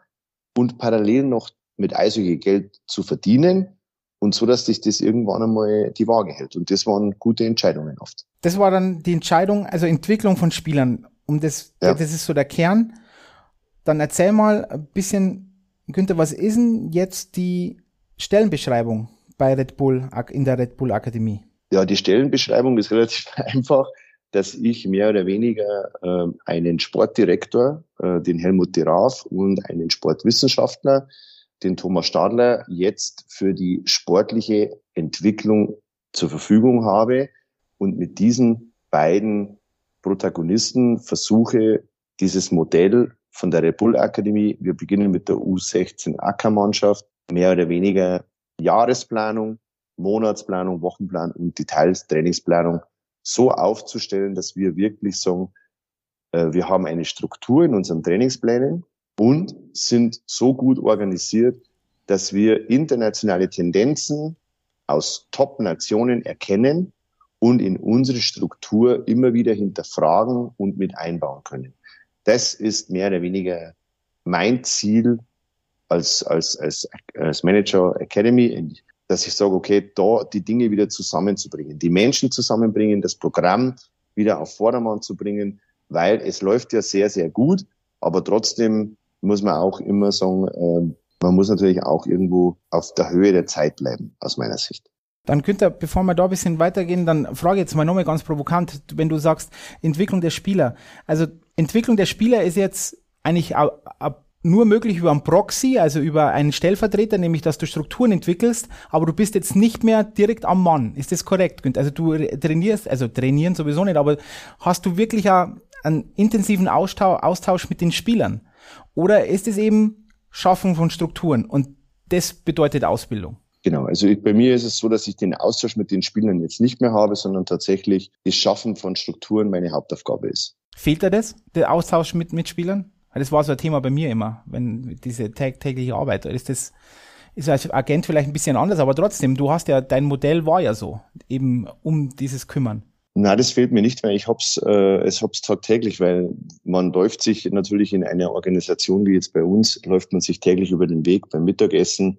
und parallel noch mit Eishockey Geld zu verdienen und so, dass sich das irgendwann einmal die Waage hält. Und das waren gute Entscheidungen oft. Das war dann die Entscheidung, also Entwicklung von Spielern. Um das, ja. das ist so der Kern. Dann erzähl mal ein bisschen, Günther, was ist denn jetzt die Stellenbeschreibung bei Red Bull, in der Red Bull Akademie? Ja, die Stellenbeschreibung ist [laughs] relativ einfach, dass ich mehr oder weniger äh, einen Sportdirektor, äh, den Helmut de Raaf und einen Sportwissenschaftler, den Thomas Stadler, jetzt für die sportliche Entwicklung zur Verfügung habe und mit diesen beiden Protagonisten versuche, dieses Modell von der Red Bull Akademie, wir beginnen mit der U16 Ackermannschaft, mehr oder weniger Jahresplanung, Monatsplanung, Wochenplan und Details, Trainingsplanung so aufzustellen, dass wir wirklich sagen, äh, wir haben eine Struktur in unseren Trainingsplänen und sind so gut organisiert, dass wir internationale Tendenzen aus Top-Nationen erkennen und in unsere Struktur immer wieder hinterfragen und mit einbauen können. Das ist mehr oder weniger mein Ziel als, als, als, als Manager Academy, dass ich sage, okay, da die Dinge wieder zusammenzubringen, die Menschen zusammenbringen, das Programm wieder auf Vordermann zu bringen, weil es läuft ja sehr, sehr gut, aber trotzdem muss man auch immer sagen, äh, man muss natürlich auch irgendwo auf der Höhe der Zeit bleiben, aus meiner Sicht. Dann Günther, bevor wir da ein bisschen weitergehen, dann frage jetzt mal nochmal ganz provokant, wenn du sagst, Entwicklung der Spieler. Also Entwicklung der Spieler ist jetzt eigentlich nur möglich über einen Proxy, also über einen Stellvertreter, nämlich dass du Strukturen entwickelst, aber du bist jetzt nicht mehr direkt am Mann. Ist das korrekt? Also du trainierst, also trainieren sowieso nicht, aber hast du wirklich einen intensiven Austausch mit den Spielern? Oder ist es eben Schaffung von Strukturen und das bedeutet Ausbildung? Genau, also ich, bei mir ist es so, dass ich den Austausch mit den Spielern jetzt nicht mehr habe, sondern tatsächlich das Schaffen von Strukturen meine Hauptaufgabe ist. Fehlt dir das, der Austausch mit, mit Spielern? Das war so ein Thema bei mir immer, wenn diese tägliche Arbeit. Ist das ist als Agent vielleicht ein bisschen anders, aber trotzdem, du hast ja, dein Modell war ja so, eben um dieses Kümmern. Na, das fehlt mir nicht, weil ich hab's, äh, es hab's tagtäglich, weil man läuft sich natürlich in einer Organisation wie jetzt bei uns, läuft man sich täglich über den Weg beim Mittagessen.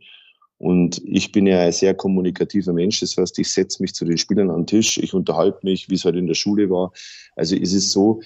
Und ich bin ja ein sehr kommunikativer Mensch. Das heißt, ich setze mich zu den Spielern an den Tisch, ich unterhalte mich, wie es halt in der Schule war. Also ist es so,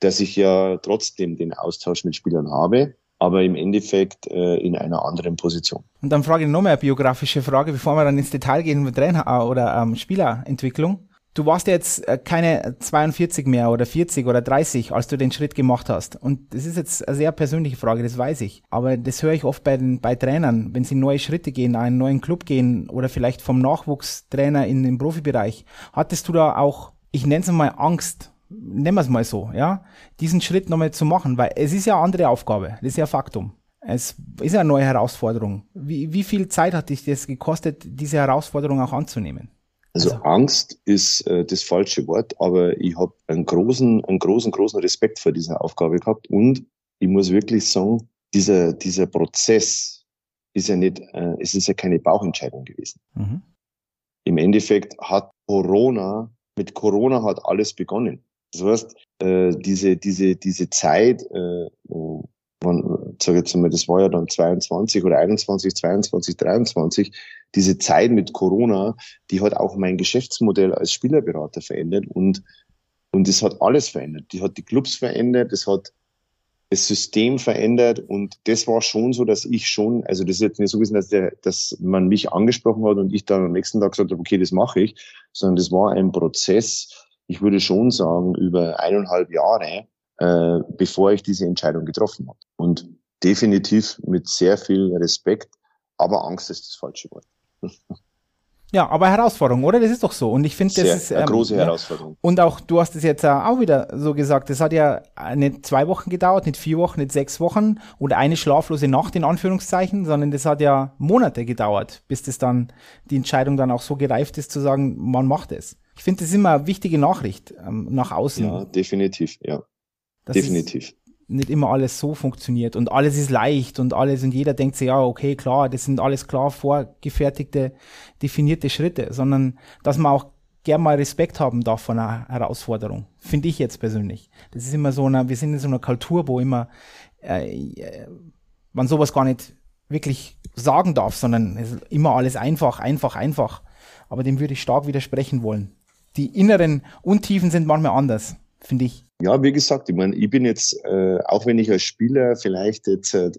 dass ich ja trotzdem den Austausch mit Spielern habe, aber im Endeffekt äh, in einer anderen Position. Und dann frage ich noch mehr eine biografische Frage, bevor wir dann ins Detail gehen mit Trainer äh, oder ähm, Spielerentwicklung. Du warst ja jetzt äh, keine 42 mehr oder 40 oder 30, als du den Schritt gemacht hast. Und das ist jetzt eine sehr persönliche Frage, das weiß ich. Aber das höre ich oft bei den bei Trainern, wenn sie neue Schritte gehen, einen neuen Club gehen oder vielleicht vom Nachwuchstrainer in den Profibereich. Hattest du da auch, ich nenne es mal Angst, nennen wir es mal so, ja, diesen Schritt nochmal zu machen, weil es ist ja eine andere Aufgabe, das ist ja Faktum. Es ist ja eine neue Herausforderung. Wie, wie viel Zeit hat dich das gekostet, diese Herausforderung auch anzunehmen? Also, also Angst ist äh, das falsche Wort, aber ich habe einen großen, einen großen, großen Respekt vor dieser Aufgabe gehabt und ich muss wirklich sagen, dieser, dieser Prozess ist ja nicht, äh, es ist ja keine Bauchentscheidung gewesen. Mhm. Im Endeffekt hat Corona, mit Corona hat alles begonnen. Das heißt, äh, diese, diese, diese Zeit, äh, man, sag jetzt mal, das war ja dann 22 oder 21, 22, 23, diese Zeit mit Corona, die hat auch mein Geschäftsmodell als Spielerberater verändert und, und das hat alles verändert. Die hat die Clubs verändert, das hat das System verändert und das war schon so, dass ich schon, also das ist jetzt nicht so gewesen, dass, der, dass man mich angesprochen hat und ich dann am nächsten Tag gesagt habe, okay, das mache ich, sondern das war ein Prozess, ich würde schon sagen, über eineinhalb Jahre, äh, bevor ich diese Entscheidung getroffen habe. Und definitiv mit sehr viel Respekt, aber Angst ist das falsche Wort. [laughs] Ja, aber Herausforderung, oder? Das ist doch so. Und ich finde, das ist eine ähm, große Herausforderung. Und auch, du hast es jetzt auch wieder so gesagt, das hat ja nicht zwei Wochen gedauert, nicht vier Wochen, nicht sechs Wochen oder eine schlaflose Nacht in Anführungszeichen, sondern das hat ja Monate gedauert, bis das dann, die Entscheidung dann auch so gereift ist, zu sagen, man macht es. Ich finde, das ist immer eine wichtige Nachricht ähm, nach außen. Ja, definitiv, ja. Das definitiv. Nicht immer alles so funktioniert und alles ist leicht und alles und jeder denkt sich, ja, okay, klar, das sind alles klar vorgefertigte, definierte Schritte, sondern dass man auch gern mal Respekt haben darf von einer Herausforderung. Finde ich jetzt persönlich. Das ist immer so eine, wir sind in so einer Kultur, wo immer äh, man sowas gar nicht wirklich sagen darf, sondern es ist immer alles einfach, einfach, einfach. Aber dem würde ich stark widersprechen wollen die inneren Untiefen sind manchmal anders, finde ich. Ja, wie gesagt, ich meine, ich bin jetzt, äh, auch wenn ich als Spieler vielleicht jetzt äh,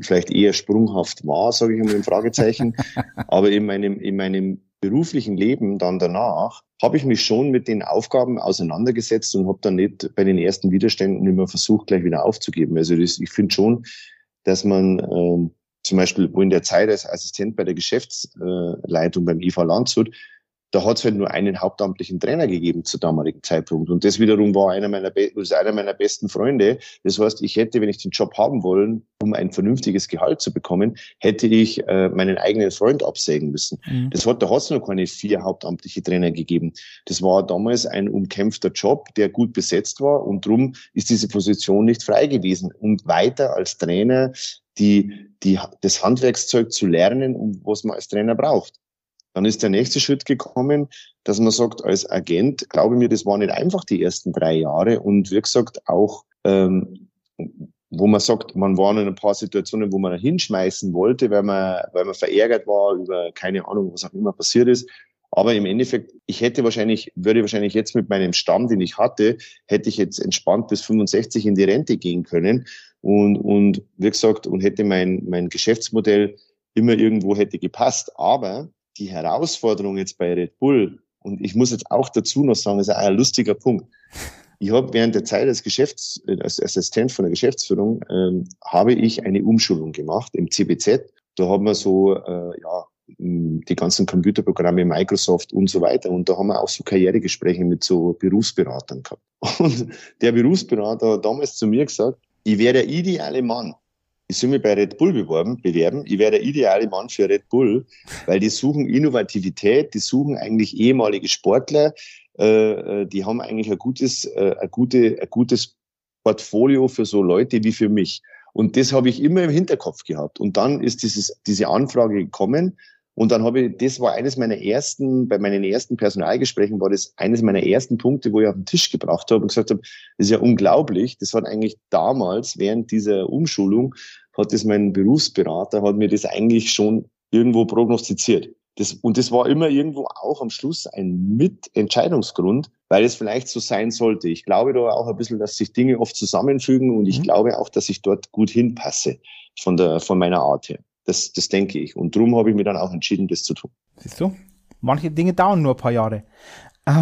vielleicht eher sprunghaft war, sage ich mal im Fragezeichen, [laughs] aber in meinem, in meinem beruflichen Leben dann danach habe ich mich schon mit den Aufgaben auseinandergesetzt und habe dann nicht bei den ersten Widerständen immer versucht, gleich wieder aufzugeben. Also das, ich finde schon, dass man äh, zum Beispiel, wo in der Zeit als Assistent bei der Geschäftsleitung beim IFA Landshut, da hat es halt nur einen hauptamtlichen Trainer gegeben zu damaligen Zeitpunkt. Und das wiederum war einer meiner, ist einer meiner besten Freunde. Das heißt, ich hätte, wenn ich den Job haben wollen, um ein vernünftiges Gehalt zu bekommen, hätte ich äh, meinen eigenen Freund absägen müssen. Mhm. Das hat, da hat es noch keine vier hauptamtliche Trainer gegeben. Das war damals ein umkämpfter Job, der gut besetzt war und drum ist diese Position nicht frei gewesen. Und weiter als Trainer die, die, das Handwerkszeug zu lernen, um was man als Trainer braucht. Dann ist der nächste Schritt gekommen, dass man sagt, als Agent, glaube mir, das war nicht einfach die ersten drei Jahre und wie gesagt auch, ähm, wo man sagt, man war in ein paar Situationen, wo man hinschmeißen wollte, weil man, weil man verärgert war über keine Ahnung, was auch immer passiert ist. Aber im Endeffekt, ich hätte wahrscheinlich, würde wahrscheinlich jetzt mit meinem Stamm, den ich hatte, hätte ich jetzt entspannt bis 65 in die Rente gehen können und, und wie gesagt, und hätte mein, mein Geschäftsmodell immer irgendwo hätte gepasst. Aber die Herausforderung jetzt bei Red Bull, und ich muss jetzt auch dazu noch sagen, das ist ein lustiger Punkt. Ich habe während der Zeit als Geschäfts, als Assistent von der Geschäftsführung, ähm, habe ich eine Umschulung gemacht im CBZ. Da haben wir so, äh, ja, die ganzen Computerprogramme, Microsoft und so weiter. Und da haben wir auch so Karrieregespräche mit so Berufsberatern gehabt. [laughs] Und der Berufsberater hat damals zu mir gesagt, ich wäre der ideale Mann. Ich soll mich bei Red Bull bewerben, bewerben. Ich wäre der ideale Mann für Red Bull, weil die suchen Innovativität, die suchen eigentlich ehemalige Sportler, äh, äh die haben eigentlich ein gutes, äh, ein, gute, ein gutes Portfolio für so Leute wie für mich. Und das habe ich immer im Hinterkopf gehabt. Und dann ist dieses, diese Anfrage gekommen. Und dann habe ich, das war eines meiner ersten, bei meinen ersten Personalgesprächen war das eines meiner ersten Punkte, wo ich auf den Tisch gebracht habe und gesagt habe, das ist ja unglaublich. Das hat eigentlich damals, während dieser Umschulung, hat das mein Berufsberater, hat mir das eigentlich schon irgendwo prognostiziert. Das, und das war immer irgendwo auch am Schluss ein Mitentscheidungsgrund, weil es vielleicht so sein sollte. Ich glaube da auch ein bisschen, dass sich Dinge oft zusammenfügen und ich mhm. glaube auch, dass ich dort gut hinpasse von der, von meiner Art her. Das, das denke ich. Und darum habe ich mir dann auch entschieden, das zu tun. Siehst du? Manche Dinge dauern nur ein paar Jahre. [laughs]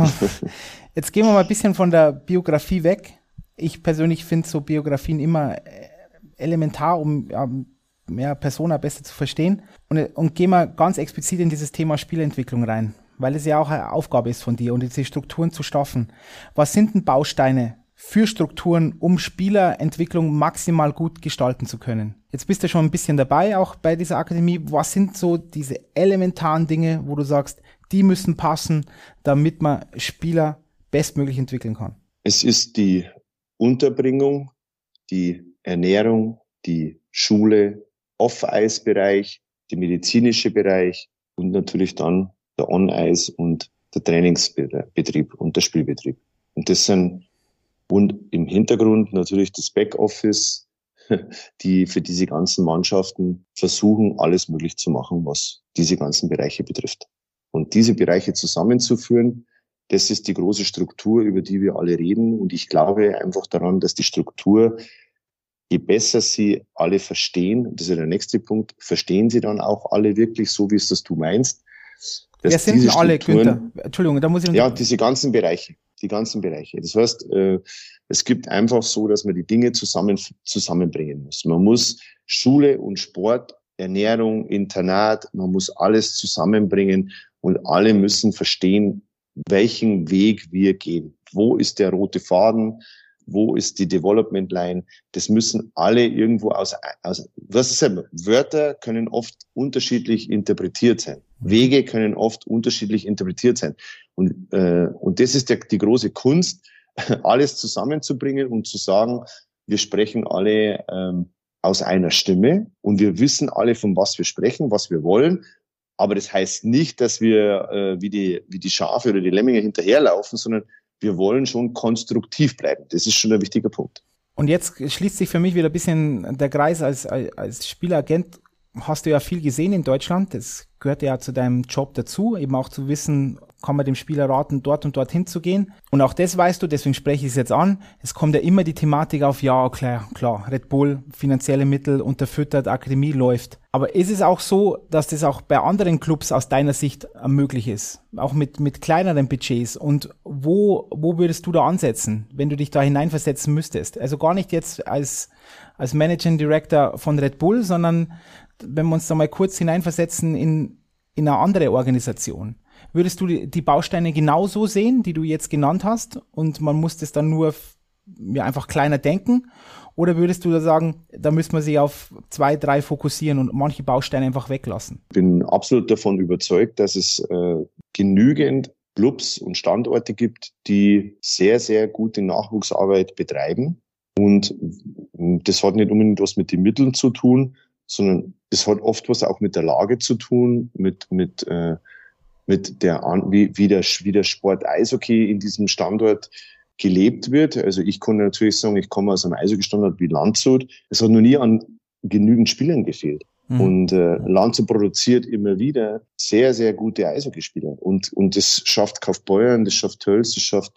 jetzt gehen wir mal ein bisschen von der Biografie weg. Ich persönlich finde so Biografien immer äh, elementar, um ja, mehr Persona besser zu verstehen. Und, und gehen wir ganz explizit in dieses Thema Spielentwicklung rein, weil es ja auch eine Aufgabe ist von dir und diese Strukturen zu schaffen. Was sind denn Bausteine für Strukturen, um Spielerentwicklung maximal gut gestalten zu können? Jetzt bist du schon ein bisschen dabei, auch bei dieser Akademie. Was sind so diese elementaren Dinge, wo du sagst, die müssen passen, damit man Spieler bestmöglich entwickeln kann? Es ist die Unterbringung, die Ernährung, die Schule, Off-Ice-Bereich, der medizinische Bereich und natürlich dann der On-Ice und der Trainingsbetrieb und der Spielbetrieb. Und das sind, und im Hintergrund natürlich das Backoffice, [laughs] die für diese ganzen Mannschaften versuchen, alles möglich zu machen, was diese ganzen Bereiche betrifft. Und diese Bereiche zusammenzuführen, das ist die große Struktur, über die wir alle reden. Und ich glaube einfach daran, dass die Struktur je besser sie alle verstehen, das ist ja der nächste Punkt, verstehen sie dann auch alle wirklich so, wie es das du meinst. Wer sind denn alle, Günther? Entschuldigung, da muss ich... Ja, diese ganzen Bereiche, die ganzen Bereiche. Das heißt, äh, es gibt einfach so, dass man die Dinge zusammen, zusammenbringen muss. Man muss Schule und Sport, Ernährung, Internat, man muss alles zusammenbringen und alle müssen verstehen, welchen Weg wir gehen. Wo ist der rote Faden? Wo ist die Development Line. Das müssen alle irgendwo aus, aus was ist denn? Wörter können oft unterschiedlich interpretiert sein. Wege können oft unterschiedlich interpretiert sein. Und, äh, und das ist der, die große Kunst, [laughs] alles zusammenzubringen und zu sagen, wir sprechen alle ähm, aus einer Stimme und wir wissen alle, von was wir sprechen, was wir wollen. Aber das heißt nicht, dass wir äh, wie, die, wie die Schafe oder die Lemminge hinterherlaufen, sondern wir wollen schon konstruktiv bleiben. Das ist schon ein wichtiger Punkt. Und jetzt schließt sich für mich wieder ein bisschen der Kreis als, als Spielagent. Hast du ja viel gesehen in Deutschland. Das gehört ja zu deinem Job dazu, eben auch zu wissen, kann man dem Spieler raten, dort und dort hinzugehen. Und auch das weißt du, deswegen spreche ich es jetzt an. Es kommt ja immer die Thematik auf, ja, klar, klar, Red Bull, finanzielle Mittel, unterfüttert, Akademie läuft. Aber ist es auch so, dass das auch bei anderen Clubs aus deiner Sicht möglich ist? Auch mit, mit kleineren Budgets? Und wo, wo würdest du da ansetzen, wenn du dich da hineinversetzen müsstest? Also gar nicht jetzt als, als Managing Director von Red Bull, sondern wenn wir uns da mal kurz hineinversetzen in, in eine andere Organisation. Würdest du die Bausteine genauso sehen, die du jetzt genannt hast, und man muss das dann nur ja, einfach kleiner denken? Oder würdest du da sagen, da müssen wir sich auf zwei, drei fokussieren und manche Bausteine einfach weglassen? Ich bin absolut davon überzeugt, dass es äh, genügend Clubs und Standorte gibt, die sehr, sehr gute Nachwuchsarbeit betreiben. Und das hat nicht unbedingt was mit den Mitteln zu tun, sondern es hat oft was auch mit der Lage zu tun, mit, mit äh, mit der, wie, wie, der, wie der Sport Eishockey in diesem Standort gelebt wird. Also ich kann natürlich sagen, ich komme aus einem Eishockey-Standort wie Landshut. Es hat noch nie an genügend Spielern gefehlt. Mhm. Und äh, Lanzo produziert immer wieder sehr, sehr gute Eishockeyspieler. Und, und das schafft Kaufbeuern, das schafft Tölz, das schafft,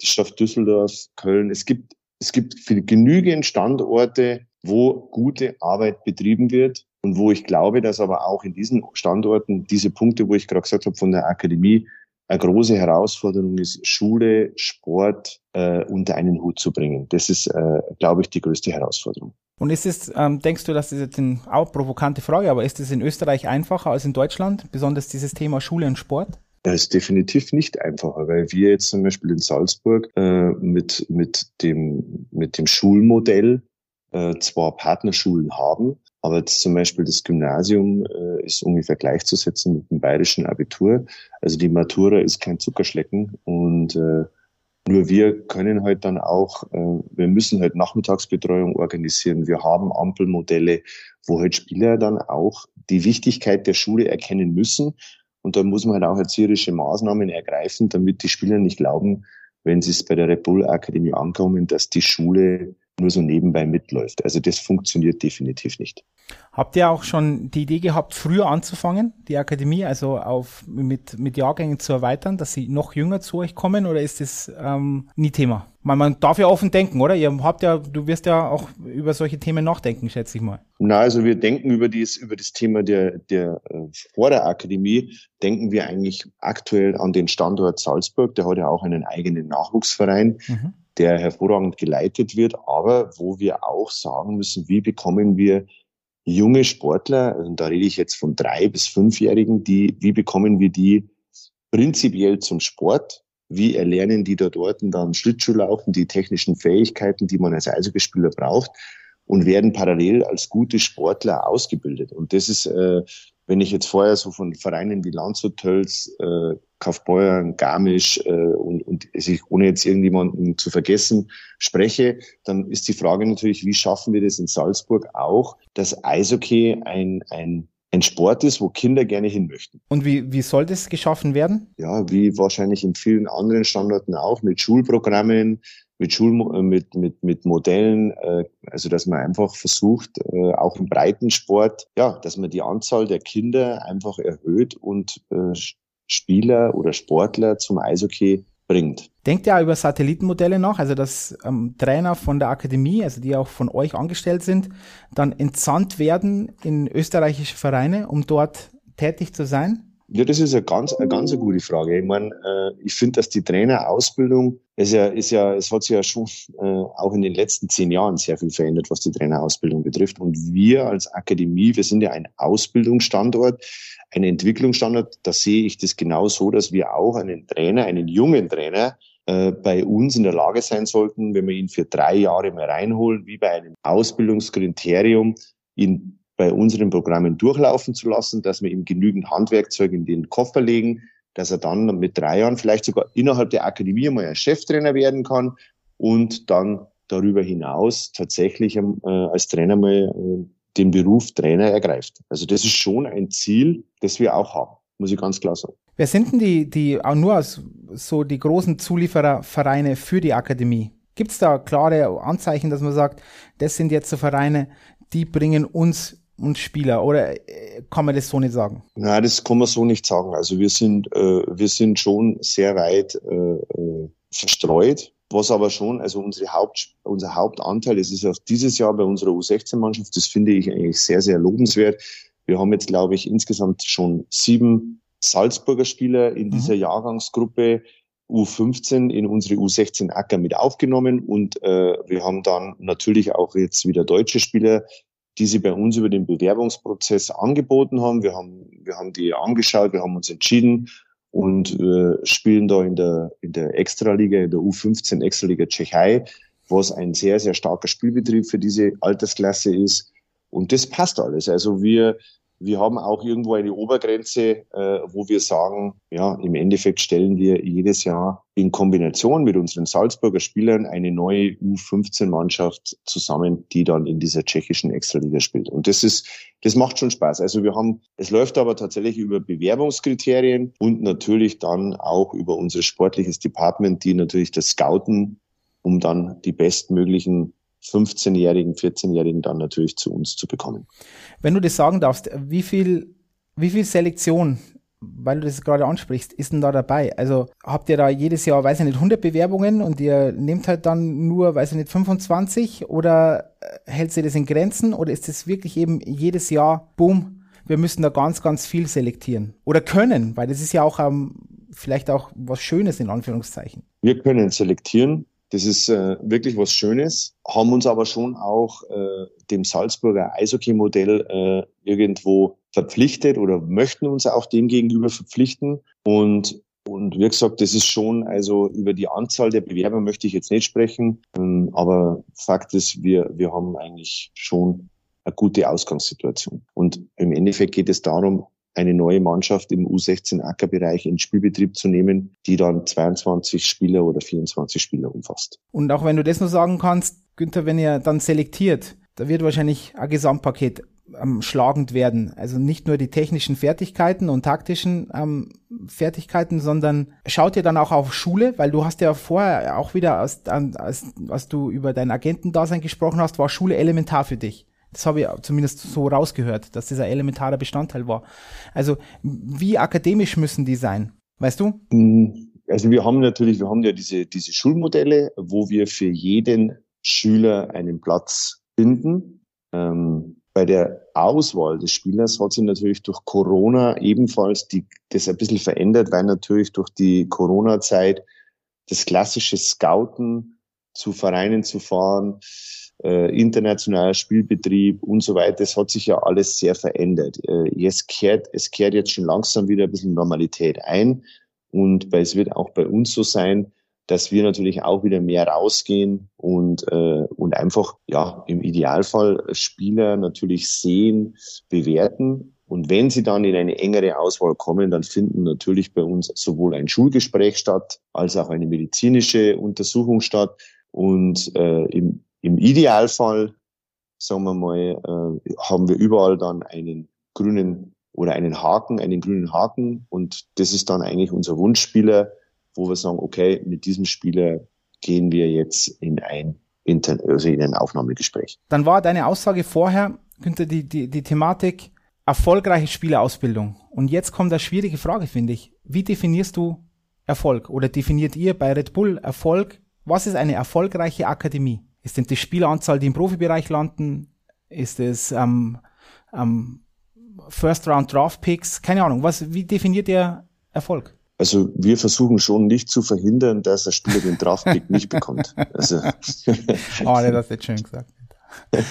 das schafft Düsseldorf, Köln. Es gibt, es gibt viel, genügend Standorte, wo gute Arbeit betrieben wird und wo ich glaube, dass aber auch in diesen Standorten diese Punkte, wo ich gerade gesagt habe, von der Akademie, eine große Herausforderung ist, Schule, Sport äh, unter einen Hut zu bringen. Das ist, äh, glaube ich, die größte Herausforderung. Und ist es, ähm, denkst du, dass das jetzt eine auch provokante Frage, aber ist es in Österreich einfacher als in Deutschland, besonders dieses Thema Schule und Sport? Das ist definitiv nicht einfacher, weil wir jetzt zum Beispiel in Salzburg äh, mit, mit, dem, mit dem Schulmodell äh, zwar Partnerschulen haben, aber jetzt zum Beispiel das Gymnasium äh, ist ungefähr gleichzusetzen mit dem bayerischen Abitur. Also die Matura ist kein Zuckerschlecken und äh, nur wir können halt dann auch, äh, wir müssen halt Nachmittagsbetreuung organisieren. Wir haben Ampelmodelle, wo halt Spieler dann auch die Wichtigkeit der Schule erkennen müssen. Und da muss man halt auch erzieherische Maßnahmen ergreifen, damit die Spieler nicht glauben, wenn sie es bei der Red Bull Akademie ankommen, dass die Schule nur so nebenbei mitläuft. Also das funktioniert definitiv nicht. Habt ihr auch schon die Idee gehabt, früher anzufangen, die Akademie, also auf, mit, mit Jahrgängen zu erweitern, dass sie noch jünger zu euch kommen oder ist das ähm, nie Thema? Man, man darf ja offen denken, oder? Ihr habt ja, du wirst ja auch über solche Themen nachdenken, schätze ich mal. Na, also wir denken über dies, über das Thema der, der äh, vor der Akademie, denken wir eigentlich aktuell an den Standort Salzburg, der hat ja auch einen eigenen Nachwuchsverein. Mhm der hervorragend geleitet wird, aber wo wir auch sagen müssen, wie bekommen wir junge Sportler, also da rede ich jetzt von drei bis fünfjährigen, die, wie bekommen wir die prinzipiell zum Sport? Wie erlernen die da dort dann Schlittschuhlaufen, die technischen Fähigkeiten, die man als Eishockeyspieler braucht und werden parallel als gute Sportler ausgebildet. Und das ist, äh, wenn ich jetzt vorher so von Vereinen wie Landshut, Tölz, äh, Kaufbeuern, Garmisch äh, und, und ich ohne jetzt irgendjemanden zu vergessen spreche, dann ist die Frage natürlich, wie schaffen wir das in Salzburg auch, dass Eishockey ein, ein ein Sport ist, wo Kinder gerne hin möchten. Und wie, wie soll das geschaffen werden? Ja, wie wahrscheinlich in vielen anderen Standorten auch, mit Schulprogrammen, mit Schul äh, mit, mit, mit Modellen, äh, also dass man einfach versucht, äh, auch im Breitensport, ja, dass man die Anzahl der Kinder einfach erhöht und äh, Spieler oder Sportler zum Eishockey bringt. Denkt ihr auch über Satellitenmodelle nach, also dass ähm, Trainer von der Akademie, also die auch von euch angestellt sind, dann entsandt werden in österreichische Vereine, um dort tätig zu sein? Ja, das ist eine ganz, eine ganz eine gute Frage. Ich meine, äh, ich finde, dass die Trainerausbildung ist ja, ist ja, es hat sich ja schon äh, auch in den letzten zehn Jahren sehr viel verändert, was die Trainerausbildung betrifft. Und wir als Akademie, wir sind ja ein Ausbildungsstandort, ein Entwicklungsstandort. Da sehe ich das genau so, dass wir auch einen Trainer, einen jungen Trainer, äh, bei uns in der Lage sein sollten, wenn wir ihn für drei Jahre mal reinholen, wie bei einem Ausbildungskriterium, ihn bei unseren Programmen durchlaufen zu lassen, dass wir ihm genügend Handwerkzeug in den Koffer legen, dass er dann mit drei Jahren vielleicht sogar innerhalb der Akademie mal ein Cheftrainer werden kann und dann darüber hinaus tatsächlich äh, als Trainer mal äh, den Beruf Trainer ergreift. Also das ist schon ein Ziel, das wir auch haben, muss ich ganz klar sagen. Wer sind denn die, die auch nur als so die großen Zulieferervereine für die Akademie? Gibt es da klare Anzeichen, dass man sagt, das sind jetzt so Vereine, die bringen uns und Spieler oder äh, kann man das so nicht sagen? Nein, das kann man so nicht sagen. Also wir sind, äh, wir sind schon sehr weit äh, äh verstreut. Was aber schon, also unsere Haupt, unser Hauptanteil, es ist auch dieses Jahr bei unserer U16-Mannschaft, das finde ich eigentlich sehr, sehr lobenswert. Wir haben jetzt, glaube ich, insgesamt schon sieben Salzburger Spieler in mhm. dieser Jahrgangsgruppe U15 in unsere U16 Acker mit aufgenommen und äh, wir haben dann natürlich auch jetzt wieder deutsche Spieler die sie bei uns über den Bewerbungsprozess angeboten haben. Wir haben, wir haben die angeschaut, wir haben uns entschieden und äh, spielen da in der, in der Extraliga, in der U15 Extraliga Tschechei, was ein sehr, sehr starker Spielbetrieb für diese Altersklasse ist. Und das passt alles. Also wir, wir haben auch irgendwo eine Obergrenze, äh, wo wir sagen, ja, im Endeffekt stellen wir jedes Jahr in Kombination mit unseren Salzburger Spielern eine neue U15-Mannschaft zusammen, die dann in dieser tschechischen Extraliga spielt. Und das ist, das macht schon Spaß. Also wir haben, es läuft aber tatsächlich über Bewerbungskriterien und natürlich dann auch über unser sportliches Department, die natürlich das Scouten, um dann die bestmöglichen 15-Jährigen, 14-Jährigen dann natürlich zu uns zu bekommen. Wenn du das sagen darfst, wie viel, wie viel Selektion, weil du das gerade ansprichst, ist denn da dabei? Also habt ihr da jedes Jahr, weiß ich nicht, 100 Bewerbungen und ihr nehmt halt dann nur, weiß ich nicht, 25 oder äh, hält ihr das in Grenzen oder ist das wirklich eben jedes Jahr, boom, wir müssen da ganz, ganz viel selektieren oder können, weil das ist ja auch ähm, vielleicht auch was Schönes in Anführungszeichen. Wir können selektieren. Das ist äh, wirklich was Schönes, haben uns aber schon auch äh, dem Salzburger Eishockey-Modell äh, irgendwo verpflichtet oder möchten uns auch dem gegenüber verpflichten. Und, und wie gesagt, das ist schon, also über die Anzahl der Bewerber möchte ich jetzt nicht sprechen, ähm, aber Fakt ist, wir, wir haben eigentlich schon eine gute Ausgangssituation. Und im Endeffekt geht es darum, eine neue Mannschaft im U16-Ackerbereich in Spielbetrieb zu nehmen, die dann 22 Spieler oder 24 Spieler umfasst. Und auch wenn du das nur sagen kannst, Günther, wenn ihr dann selektiert, da wird wahrscheinlich ein Gesamtpaket ähm, schlagend werden. Also nicht nur die technischen Fertigkeiten und taktischen ähm, Fertigkeiten, sondern schaut ihr dann auch auf Schule, weil du hast ja vorher auch wieder, als, als, als du über dein Agentendasein gesprochen hast, war Schule elementar für dich. Das habe ich zumindest so rausgehört, dass das ein elementarer Bestandteil war. Also wie akademisch müssen die sein? Weißt du? Mm, also wir haben natürlich, wir haben ja diese, diese Schulmodelle, wo wir für jeden Schüler einen Platz finden. Ähm, bei der Auswahl des Spielers hat sich natürlich durch Corona ebenfalls die, das ein bisschen verändert, weil natürlich durch die Corona-Zeit das klassische Scouten zu Vereinen zu fahren, äh, internationaler Spielbetrieb und so weiter, das hat sich ja alles sehr verändert. Äh, es, kehrt, es kehrt jetzt schon langsam wieder ein bisschen Normalität ein und es wird auch bei uns so sein, dass wir natürlich auch wieder mehr rausgehen und, äh, und einfach ja im Idealfall Spieler natürlich sehen, bewerten. Und wenn sie dann in eine engere Auswahl kommen, dann finden natürlich bei uns sowohl ein Schulgespräch statt, als auch eine medizinische Untersuchung statt. Und äh, im, im Idealfall, sagen wir mal, äh, haben wir überall dann einen grünen oder einen Haken, einen grünen Haken. Und das ist dann eigentlich unser Wunschspieler, wo wir sagen, okay, mit diesem Spieler gehen wir jetzt in ein, also in ein Aufnahmegespräch. Dann war deine Aussage vorher, Günther, die, die, die Thematik erfolgreiche Spielerausbildung. Und jetzt kommt eine schwierige Frage, finde ich. Wie definierst du Erfolg? Oder definiert ihr bei Red Bull Erfolg? Was ist eine erfolgreiche Akademie? Ist denn die Spieleranzahl, die im Profibereich landen? Ist es ähm, ähm, First Round Draft Picks? Keine Ahnung. Was, wie definiert ihr Erfolg? Also wir versuchen schon nicht zu verhindern, dass ein Spieler den Draftpick nicht bekommt. Also [laughs] oh, das hast du jetzt schön gesagt. [laughs]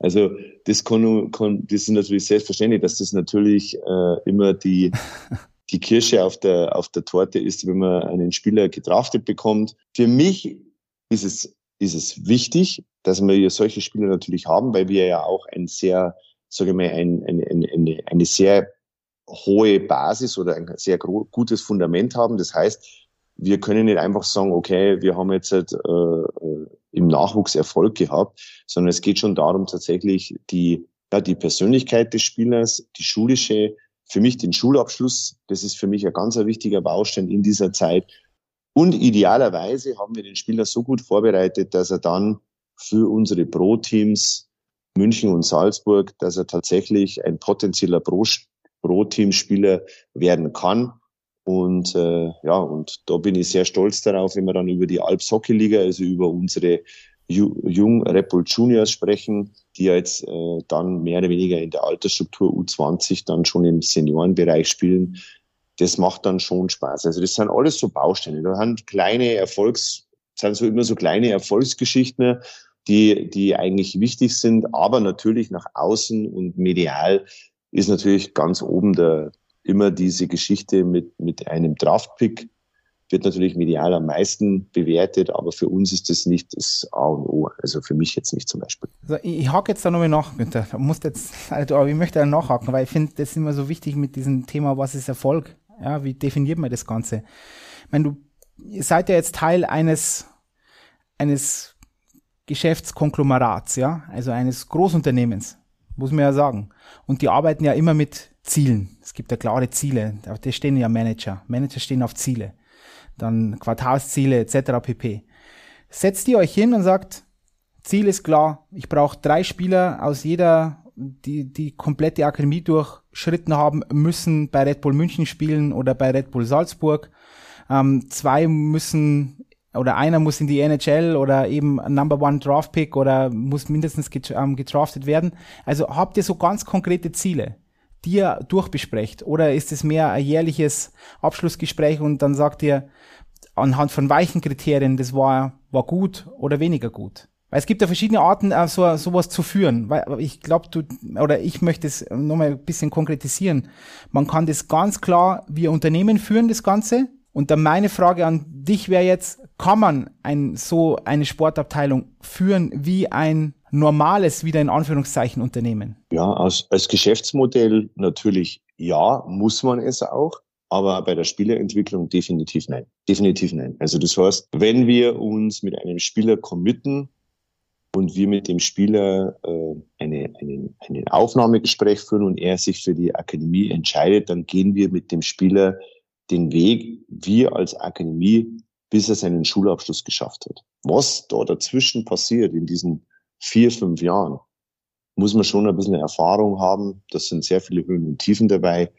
Also das kann, kann das ist natürlich selbstverständlich, dass das natürlich äh, immer die [laughs] die Kirsche auf der auf der Torte ist, wenn man einen Spieler gedraftet bekommt. Für mich ist es ist es wichtig, dass wir solche Spieler natürlich haben, weil wir ja auch ein sehr, sage ich mal, ein, ein, eine, eine sehr hohe Basis oder ein sehr gutes Fundament haben. Das heißt, wir können nicht einfach sagen, okay, wir haben jetzt halt, äh, äh, im Nachwuchs Erfolg gehabt, sondern es geht schon darum, tatsächlich die, ja, die Persönlichkeit des Spielers, die schulische, für mich den Schulabschluss, das ist für mich ein ganz ein wichtiger Baustein in dieser Zeit. Und idealerweise haben wir den Spieler so gut vorbereitet, dass er dann für unsere Pro-Teams München und Salzburg, dass er tatsächlich ein potenzieller Pro Pro-Team-Spieler werden kann. Und äh, ja, und da bin ich sehr stolz darauf, wenn wir dann über die Alps Hockey Liga, also über unsere Jung Red Bull Juniors sprechen, die ja jetzt äh, dann mehr oder weniger in der Altersstruktur U20 dann schon im Seniorenbereich spielen. Das macht dann schon Spaß. Also das sind alles so Bausteine. Da sind kleine Erfolgs, sind so immer so kleine Erfolgsgeschichten, die, die eigentlich wichtig sind, aber natürlich nach außen und medial ist natürlich ganz oben der, immer diese Geschichte mit, mit einem Draftpick. Wird natürlich medial am meisten bewertet, aber für uns ist das nicht das A und O. Also für mich jetzt nicht zum Beispiel. Also ich, ich hake jetzt da nochmal nach, Günther. Du musst jetzt, also, ich möchte da nachhaken, weil ich finde, das ist immer so wichtig mit diesem Thema, was ist Erfolg? Ja, wie definiert man das Ganze? Ich meine, du ihr seid ja jetzt Teil eines, eines Geschäftskonglomerats, ja, also eines Großunternehmens muss man ja sagen. Und die arbeiten ja immer mit Zielen. Es gibt ja klare Ziele. Da stehen ja Manager. Manager stehen auf Ziele. Dann Quartalsziele etc. pp. Setzt ihr euch hin und sagt, Ziel ist klar, ich brauche drei Spieler aus jeder, die die komplette Akademie durchschritten haben, müssen bei Red Bull München spielen oder bei Red Bull Salzburg. Ähm, zwei müssen oder einer muss in die NHL oder eben Number One Draft Pick oder muss mindestens ähm, gedraftet werden. Also habt ihr so ganz konkrete Ziele, die ihr durchbesprecht? Oder ist es mehr ein jährliches Abschlussgespräch und dann sagt ihr anhand von weichen Kriterien, das war, war gut oder weniger gut? Weil es gibt ja verschiedene Arten, äh, so, sowas zu führen. Weil ich glaube, du, oder ich möchte es nochmal ein bisschen konkretisieren. Man kann das ganz klar wie Unternehmen führen, das Ganze. Und dann meine Frage an dich wäre jetzt, kann man ein, so eine Sportabteilung führen wie ein normales, wieder in Anführungszeichen, Unternehmen? Ja, als, als Geschäftsmodell natürlich ja, muss man es auch. Aber bei der Spielerentwicklung definitiv nein. Definitiv nein. Also das heißt, wenn wir uns mit einem Spieler committen und wir mit dem Spieler äh, eine, eine, ein Aufnahmegespräch führen und er sich für die Akademie entscheidet, dann gehen wir mit dem Spieler den Weg, wir als Akademie bis er seinen Schulabschluss geschafft hat. Was da dazwischen passiert in diesen vier, fünf Jahren, muss man schon ein bisschen Erfahrung haben. Das sind sehr viele Höhen und Tiefen dabei,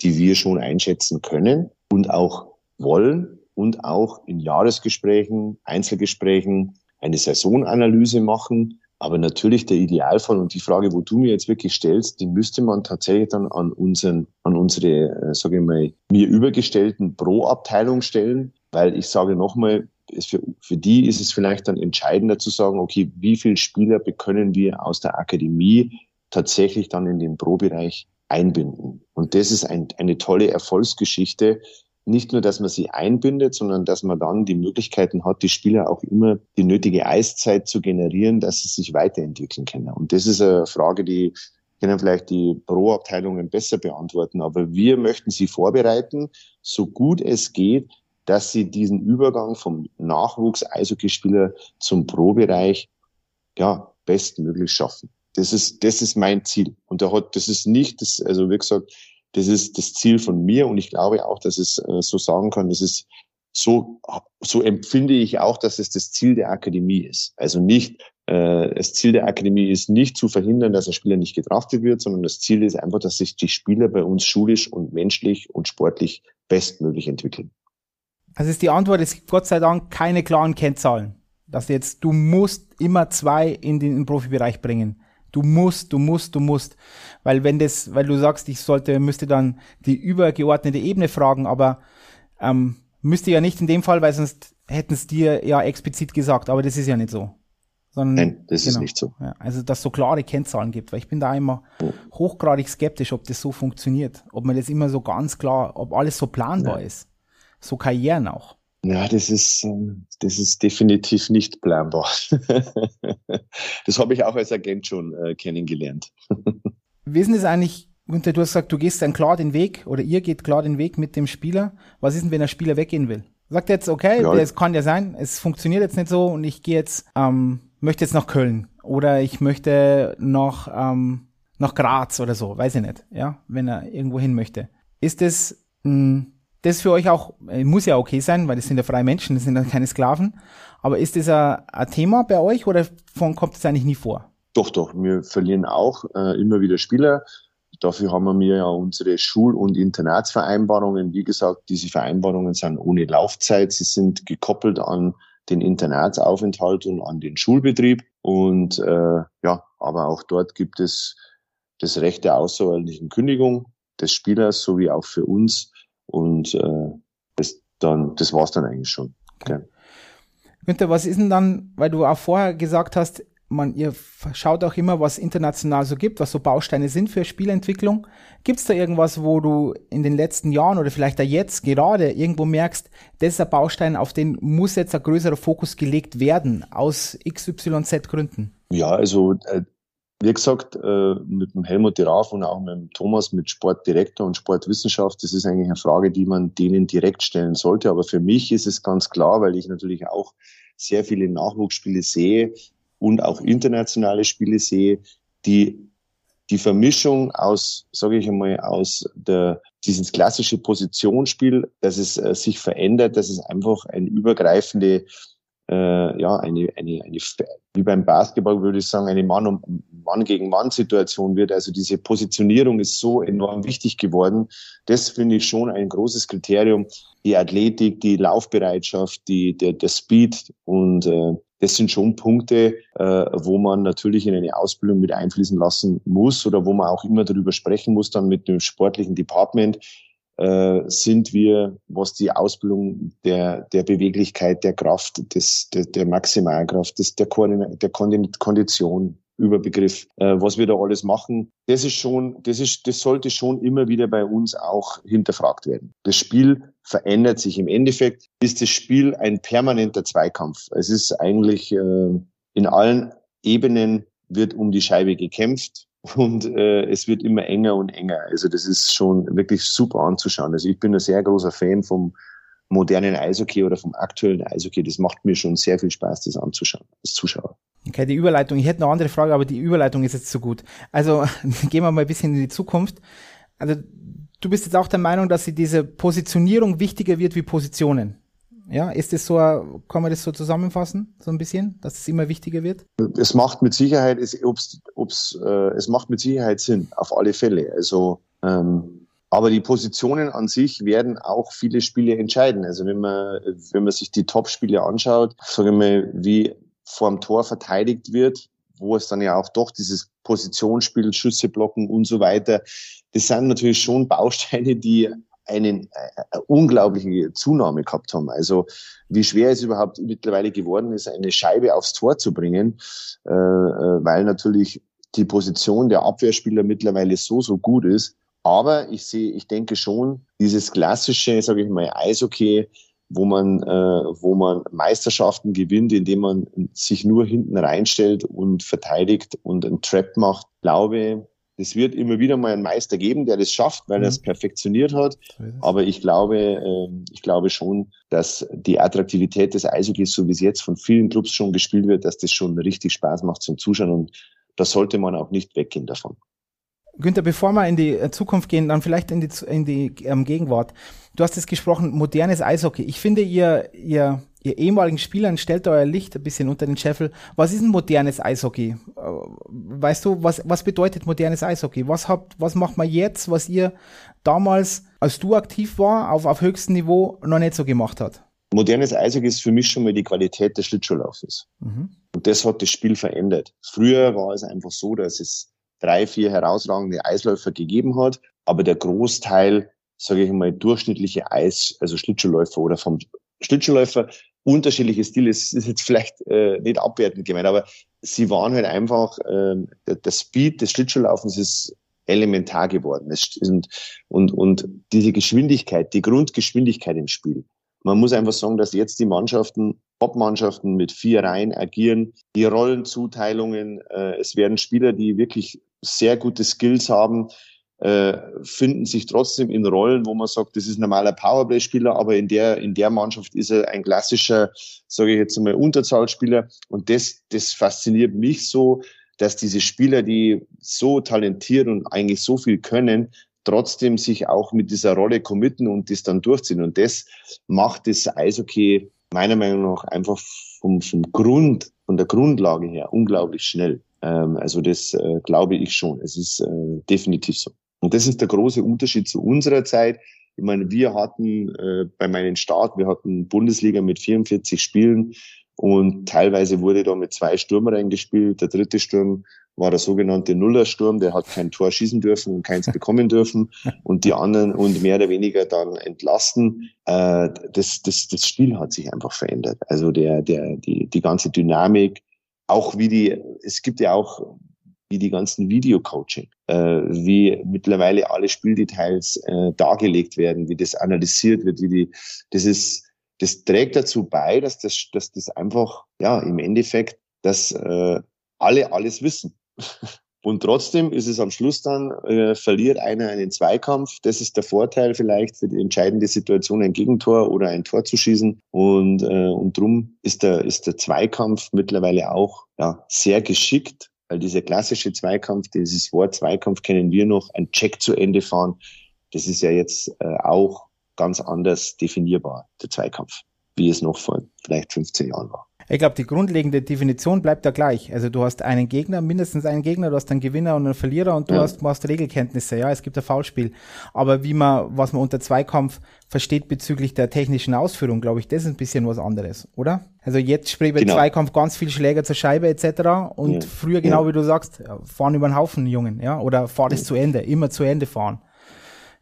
die wir schon einschätzen können und auch wollen und auch in Jahresgesprächen, Einzelgesprächen eine Saisonanalyse machen. Aber natürlich der Idealfall und die Frage, wo du mir jetzt wirklich stellst, die müsste man tatsächlich dann an unseren, an unsere, äh, sage ich mal, mir übergestellten Pro-Abteilung stellen, weil ich sage nochmal, für, für die ist es vielleicht dann entscheidender zu sagen, okay, wie viele Spieler können wir aus der Akademie tatsächlich dann in den Pro-Bereich einbinden. Und das ist ein, eine tolle Erfolgsgeschichte. Nicht nur, dass man sie einbindet, sondern dass man dann die Möglichkeiten hat, die Spieler auch immer die nötige Eiszeit zu generieren, dass sie sich weiterentwickeln können. Und das ist eine Frage, die können vielleicht die Pro-Abteilungen besser beantworten. Aber wir möchten sie vorbereiten, so gut es geht, dass sie diesen Übergang vom Nachwuchs-Eishockeyspieler zum Pro-Bereich ja, bestmöglich schaffen. Das ist, das ist mein Ziel. Und da hat, das ist nicht das, also wie gesagt, das ist das Ziel von mir und ich glaube auch, dass es äh, so sagen kann, das ist so, so empfinde ich auch, dass es das Ziel der Akademie ist. Also nicht, äh, das Ziel der Akademie ist nicht zu verhindern, dass ein Spieler nicht gedraftet wird, sondern das Ziel ist einfach, dass sich die Spieler bei uns schulisch und menschlich und sportlich bestmöglich entwickeln. Also ist die Antwort, es gibt Gott sei Dank keine klaren Kennzahlen. Dass jetzt, du musst immer zwei in den, in den Profibereich bringen. Du musst, du musst, du musst. Weil wenn das, weil du sagst, ich sollte, müsste dann die übergeordnete Ebene fragen, aber ähm, müsste ja nicht in dem Fall, weil sonst hätten es dir ja explizit gesagt, aber das ist ja nicht so. Sondern, Nein, das genau, ist nicht so. Ja, also, dass es so klare Kennzahlen gibt, weil ich bin da immer oh. hochgradig skeptisch, ob das so funktioniert, ob man das immer so ganz klar, ob alles so planbar ja. ist so Karrieren auch? Ja, das ist, ähm, das ist definitiv nicht planbar. [laughs] das habe ich auch als Agent schon äh, kennengelernt. [laughs] Wie ist denn das eigentlich, Günther, du hast gesagt, du gehst dann klar den Weg oder ihr geht klar den Weg mit dem Spieler. Was ist denn, wenn der Spieler weggehen will? Sagt jetzt, okay, ja, es kann ja sein, es funktioniert jetzt nicht so und ich gehe jetzt, ähm, möchte jetzt nach Köln oder ich möchte noch ähm, nach Graz oder so, weiß ich nicht, ja, wenn er irgendwo hin möchte. Ist es ein das für euch auch, äh, muss ja okay sein, weil das sind ja freie Menschen, das sind ja keine Sklaven. Aber ist das ein, Thema bei euch oder von, kommt das eigentlich nie vor? Doch, doch. Wir verlieren auch äh, immer wieder Spieler. Dafür haben wir ja unsere Schul- und Internatsvereinbarungen. Wie gesagt, diese Vereinbarungen sind ohne Laufzeit. Sie sind gekoppelt an den Internatsaufenthalt und an den Schulbetrieb. Und äh, ja, aber auch dort gibt es das Recht der außerordentlichen Kündigung des Spielers sowie auch für uns und äh, das dann, das war's dann eigentlich schon. Okay. Günther, was ist denn dann, weil du auch vorher gesagt hast, man, ihr schaut auch immer, was international so gibt, was so Bausteine sind für Spielentwicklung. Gibt es da irgendwas, wo du in den letzten Jahren oder vielleicht auch jetzt gerade irgendwo merkst, das ist ein Baustein, auf den muss jetzt ein größerer Fokus gelegt werden, aus XYZ Gründen? Ja, also äh, wie gesagt, äh, mit dem Helmut Diraf und auch mit dem Thomas, mit Sportdirektor und Sportwissenschaft, das ist eigentlich eine Frage, die man denen direkt stellen sollte. Aber für mich ist es ganz klar, weil ich natürlich auch sehr viele Nachwuchsspiele sehe und auch internationale Spiele sehe, die die Vermischung aus, sage ich einmal, aus der, dieses klassische Positionsspiel, dass es äh, sich verändert, dass es einfach eine übergreifende äh, ja, eine, eine, eine, wie beim Basketball würde ich sagen, eine Mann, um, Mann gegen Mann Situation wird. Also diese Positionierung ist so enorm wichtig geworden. Das finde ich schon ein großes Kriterium. Die Athletik, die Laufbereitschaft, die, der, der Speed und äh, das sind schon Punkte, äh, wo man natürlich in eine Ausbildung mit einfließen lassen muss oder wo man auch immer darüber sprechen muss, dann mit dem sportlichen Department, sind wir, was die Ausbildung der, der Beweglichkeit, der Kraft, des, der, der Maximalkraft, des, der, der Kondition, Überbegriff, äh, was wir da alles machen, das ist schon, das ist, das sollte schon immer wieder bei uns auch hinterfragt werden. Das Spiel verändert sich. Im Endeffekt ist das Spiel ein permanenter Zweikampf. Es ist eigentlich äh, in allen Ebenen wird um die Scheibe gekämpft und äh, es wird immer enger und enger. Also das ist schon wirklich super anzuschauen. Also ich bin ein sehr großer Fan vom modernen Eishockey oder vom aktuellen Eishockey. Das macht mir schon sehr viel Spaß, das anzuschauen, als Zuschauer. Okay, die Überleitung. Ich hätte noch eine andere Frage, aber die Überleitung ist jetzt zu gut. Also [laughs] gehen wir mal ein bisschen in die Zukunft. Also du bist jetzt auch der Meinung, dass diese Positionierung wichtiger wird wie Positionen. Ja, ist das so, kann man das so zusammenfassen, so ein bisschen, dass es immer wichtiger wird? Es macht mit Sicherheit, es, ob's, ob's, äh, es macht mit Sicherheit Sinn, auf alle Fälle. Also, ähm, aber die Positionen an sich werden auch viele Spiele entscheiden. Also wenn man, wenn man sich die Top-Spiele anschaut, sage ich mal, wie vorm Tor verteidigt wird, wo es dann ja auch doch dieses Positionsspiel, Schüsse blocken und so weiter, das sind natürlich schon Bausteine, die eine, eine unglaubliche Zunahme gehabt haben. Also wie schwer es überhaupt mittlerweile geworden ist, eine Scheibe aufs Tor zu bringen, äh, äh, weil natürlich die Position der Abwehrspieler mittlerweile so, so gut ist. Aber ich sehe, ich denke schon, dieses klassische, sage ich mal, Eishockey, wo man, äh, wo man Meisterschaften gewinnt, indem man sich nur hinten reinstellt und verteidigt und einen Trap macht, glaube, es wird immer wieder mal einen Meister geben, der das schafft, weil mhm. er es perfektioniert hat. Aber ich glaube, äh, ich glaube schon, dass die Attraktivität des Eishockeys, so wie es jetzt von vielen Clubs schon gespielt wird, dass das schon richtig Spaß macht zum Zuschauen und da sollte man auch nicht weggehen davon. Günther, bevor wir in die äh, Zukunft gehen, dann vielleicht in die, in die ähm, Gegenwart. Du hast es gesprochen, modernes Eishockey. Ich finde, ihr, ihr ihr ehemaligen Spielern, stellt euer Licht ein bisschen unter den Scheffel. Was ist ein modernes Eishockey? Äh, weißt du, was, was bedeutet modernes Eishockey? Was habt, was macht man jetzt, was ihr damals, als du aktiv war, auf, auf höchstem Niveau noch nicht so gemacht hat? Modernes Eishockey ist für mich schon mal die Qualität des Schlittschuhlaufes. Mhm. Und das hat das Spiel verändert. Früher war es einfach so, dass es drei, vier herausragende Eisläufer gegeben hat, aber der Großteil, sage ich mal, durchschnittliche Eis, also Schlittschuhläufer oder vom Schlittschuhläufer unterschiedliche Stile. Es ist jetzt vielleicht äh, nicht abwertend gemeint, aber sie waren halt einfach, äh, der, der Speed des Schlittschuhlaufens ist elementar geworden. Es, und, und, und diese Geschwindigkeit, die Grundgeschwindigkeit im Spiel. Man muss einfach sagen, dass jetzt die Mannschaften, Top-Mannschaften mit vier Reihen agieren, die Rollenzuteilungen, äh, es werden Spieler, die wirklich sehr gute Skills haben, äh, finden sich trotzdem in Rollen, wo man sagt, das ist ein normaler Powerplay-Spieler, aber in der, in der Mannschaft ist er ein klassischer, sage ich jetzt mal, Unterzahlspieler. Und das, das fasziniert mich so, dass diese Spieler, die so talentiert und eigentlich so viel können, trotzdem sich auch mit dieser Rolle committen und das dann durchziehen. Und das macht das Eishockey meiner Meinung nach einfach vom, vom Grund, von der Grundlage her unglaublich schnell. Ähm, also das äh, glaube ich schon. Es ist äh, definitiv so. Und das ist der große Unterschied zu unserer Zeit. Ich meine, wir hatten äh, bei meinem Start, wir hatten Bundesliga mit 44 Spielen und teilweise wurde da mit zwei Stürmern gespielt. Der dritte Sturm war der sogenannte Nullersturm, der hat kein Tor schießen dürfen und keins [laughs] bekommen dürfen und die anderen und mehr oder weniger dann entlasten. Äh, das, das, das Spiel hat sich einfach verändert. Also der, der, die, die ganze Dynamik, auch wie die, es gibt ja auch wie die ganzen Video-Coaching, äh, wie mittlerweile alle Spieldetails äh, dargelegt werden, wie das analysiert wird, wie die, das ist, das trägt dazu bei, dass das, dass das einfach, ja, im Endeffekt, dass äh, alle alles wissen. [laughs] Und trotzdem ist es am Schluss dann, äh, verliert einer einen Zweikampf. Das ist der Vorteil vielleicht für die entscheidende Situation, ein Gegentor oder ein Tor zu schießen. Und, äh, und drum ist der, ist der Zweikampf mittlerweile auch ja, sehr geschickt weil dieser klassische Zweikampf, dieses Wort Zweikampf kennen wir noch, ein Check zu Ende fahren, das ist ja jetzt äh, auch ganz anders definierbar, der Zweikampf, wie es noch vor vielleicht 15 Jahren war. Ich glaube, die grundlegende Definition bleibt da gleich. Also du hast einen Gegner, mindestens einen Gegner, du hast einen Gewinner und einen Verlierer und du ja. hast, hast Regelkenntnisse. Ja, es gibt ein Foulspiel. Aber wie man, was man unter Zweikampf versteht bezüglich der technischen Ausführung, glaube ich, das ist ein bisschen was anderes, oder? Also jetzt spricht bei genau. Zweikampf ganz viel Schläger zur Scheibe etc. Und ja. früher, genau ja. wie du sagst, fahren über den Haufen, Jungen, ja, oder fahr es zu Ende, immer zu Ende fahren.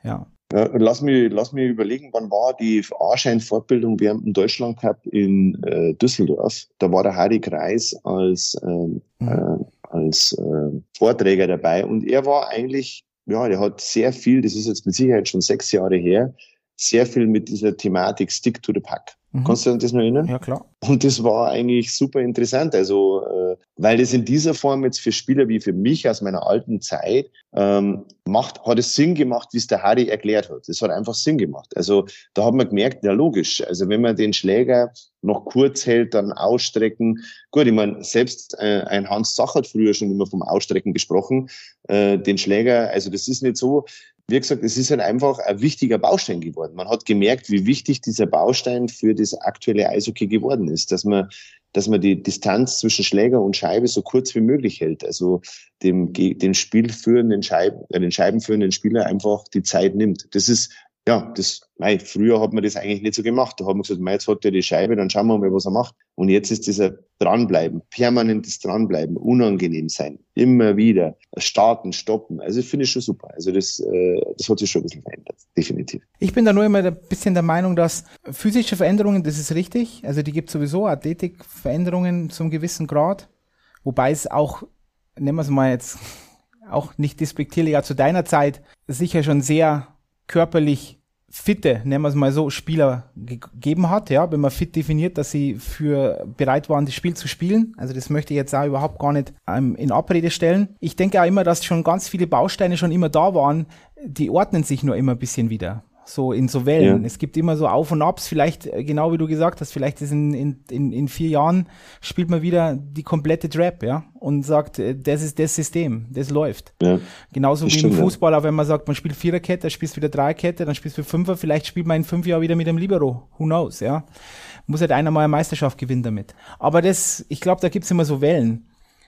Ja. Ja, lass mich, lass mich überlegen, wann war die A-Schein-Fortbildung während dem Deutschland Cup in äh, Düsseldorf. Da war der Harry Kreis als, ähm, mhm. äh, als äh, Vorträger dabei und er war eigentlich, ja, der hat sehr viel, das ist jetzt mit Sicherheit schon sechs Jahre her, sehr viel mit dieser Thematik Stick to the Pack Mhm. Kannst du dich das noch erinnern? Ja, klar. Und das war eigentlich super interessant. Also, äh, weil das in dieser Form jetzt für Spieler wie für mich aus meiner alten Zeit ähm, macht, hat es Sinn gemacht, wie es der Harry erklärt hat. Das hat einfach Sinn gemacht. Also da hat man gemerkt, ja logisch. Also wenn man den Schläger noch kurz hält, dann ausstrecken. Gut, ich meine, selbst äh, ein Hans Sach hat früher schon immer vom Ausstrecken gesprochen. Äh, den Schläger, also das ist nicht so, wie gesagt, es ist halt einfach ein wichtiger Baustein geworden. Man hat gemerkt, wie wichtig dieser Baustein für das aktuelle Eishockey geworden ist, dass man, dass man die Distanz zwischen Schläger und Scheibe so kurz wie möglich hält. Also dem, dem spielführenden Scheiben, äh, den scheibenführenden Spieler einfach die Zeit nimmt. Das ist ja, das, mei, früher hat man das eigentlich nicht so gemacht. Da hat man gesagt, mei, jetzt hat er die Scheibe, dann schauen wir mal, was er macht. Und jetzt ist dieser Dranbleiben, permanentes Dranbleiben, unangenehm sein, immer wieder, starten, stoppen. Also ich finde ich schon super. Also das, äh, das hat sich schon ein bisschen verändert, definitiv. Ich bin da nur immer ein bisschen der Meinung, dass physische Veränderungen, das ist richtig. Also die gibt sowieso Athletikveränderungen zum gewissen Grad. Wobei es auch, nehmen wir es mal jetzt, auch nicht despektierlich, ja, zu deiner Zeit sicher schon sehr körperlich fitte, nennen wir es mal so, Spieler gegeben hat, ja, wenn man fit definiert, dass sie für bereit waren, das Spiel zu spielen. Also das möchte ich jetzt auch überhaupt gar nicht ähm, in Abrede stellen. Ich denke auch immer, dass schon ganz viele Bausteine schon immer da waren, die ordnen sich nur immer ein bisschen wieder so in so Wellen. Ja. Es gibt immer so Auf und Abs, vielleicht, äh, genau wie du gesagt hast, vielleicht ist in, in, in, in vier Jahren spielt man wieder die komplette Trap, ja, und sagt, äh, das ist das System, das läuft. Ja. Genauso wie stimmt, im Fußball, auch wenn man sagt, man spielt Viererkette, dann spielst du wieder Dreierkette, dann spielst du Fünfer, vielleicht spielt man in fünf Jahren wieder mit dem Libero. Who knows, ja. Muss halt einer mal eine Meisterschaft gewinnen damit. Aber das, ich glaube, da gibt's immer so Wellen.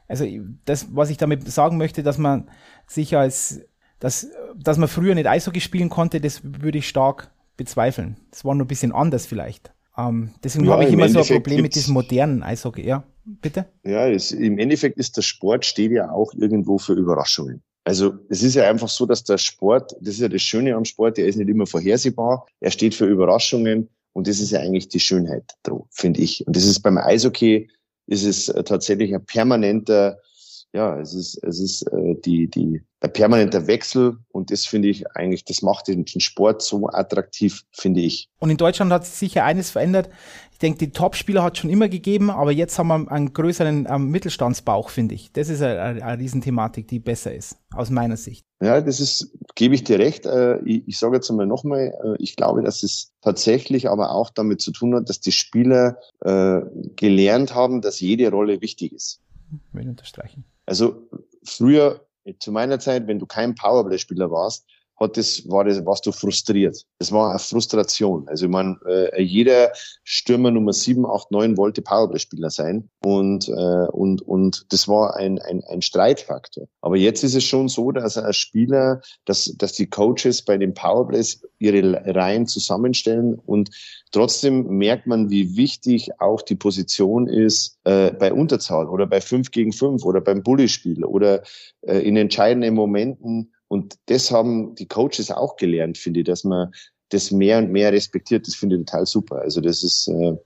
Also das, was ich damit sagen möchte, dass man sich als dass, dass man früher nicht Eishockey spielen konnte, das würde ich stark bezweifeln. Das war nur ein bisschen anders vielleicht. Ähm, deswegen ja, habe ich immer so ein Problem mit diesem modernen Eishockey. Ja, bitte? Ja, es, im Endeffekt ist der Sport steht ja auch irgendwo für Überraschungen. Also es ist ja einfach so, dass der Sport, das ist ja das Schöne am Sport, der ist nicht immer vorhersehbar. Er steht für Überraschungen und das ist ja eigentlich die Schönheit, finde ich. Und das ist beim Eishockey, ist es äh, tatsächlich ein permanenter ja, es ist, es ist äh, die, die, der permanente Wechsel und das finde ich eigentlich, das macht den, Sport so attraktiv, finde ich. Und in Deutschland hat sich sicher eines verändert. Ich denke, die Top-Spieler hat es schon immer gegeben, aber jetzt haben wir einen größeren ähm, Mittelstandsbauch, finde ich. Das ist eine, eine, Riesenthematik, die besser ist, aus meiner Sicht. Ja, das ist, gebe ich dir recht. Äh, ich, ich sage jetzt einmal nochmal, äh, ich glaube, dass es tatsächlich aber auch damit zu tun hat, dass die Spieler äh, gelernt haben, dass jede Rolle wichtig ist. Will unterstreichen. Also früher, zu meiner Zeit, wenn du kein Powerplay-Spieler warst, hat das, war das, warst du frustriert. Das war eine Frustration. Also ich meine, äh, jeder Stürmer Nummer 7, 8, 9 wollte Powerplay-Spieler sein und, äh, und, und das war ein, ein, ein Streitfaktor. Aber jetzt ist es schon so, dass ein Spieler, dass, dass die Coaches bei den Powerplays ihre Reihen zusammenstellen und Trotzdem merkt man, wie wichtig auch die Position ist äh, bei Unterzahl oder bei 5 gegen 5 oder beim Bullyspiel oder äh, in entscheidenden Momenten. Und das haben die Coaches auch gelernt, finde ich, dass man das mehr und mehr respektiert. Das finde ich total super. Also das ist, äh,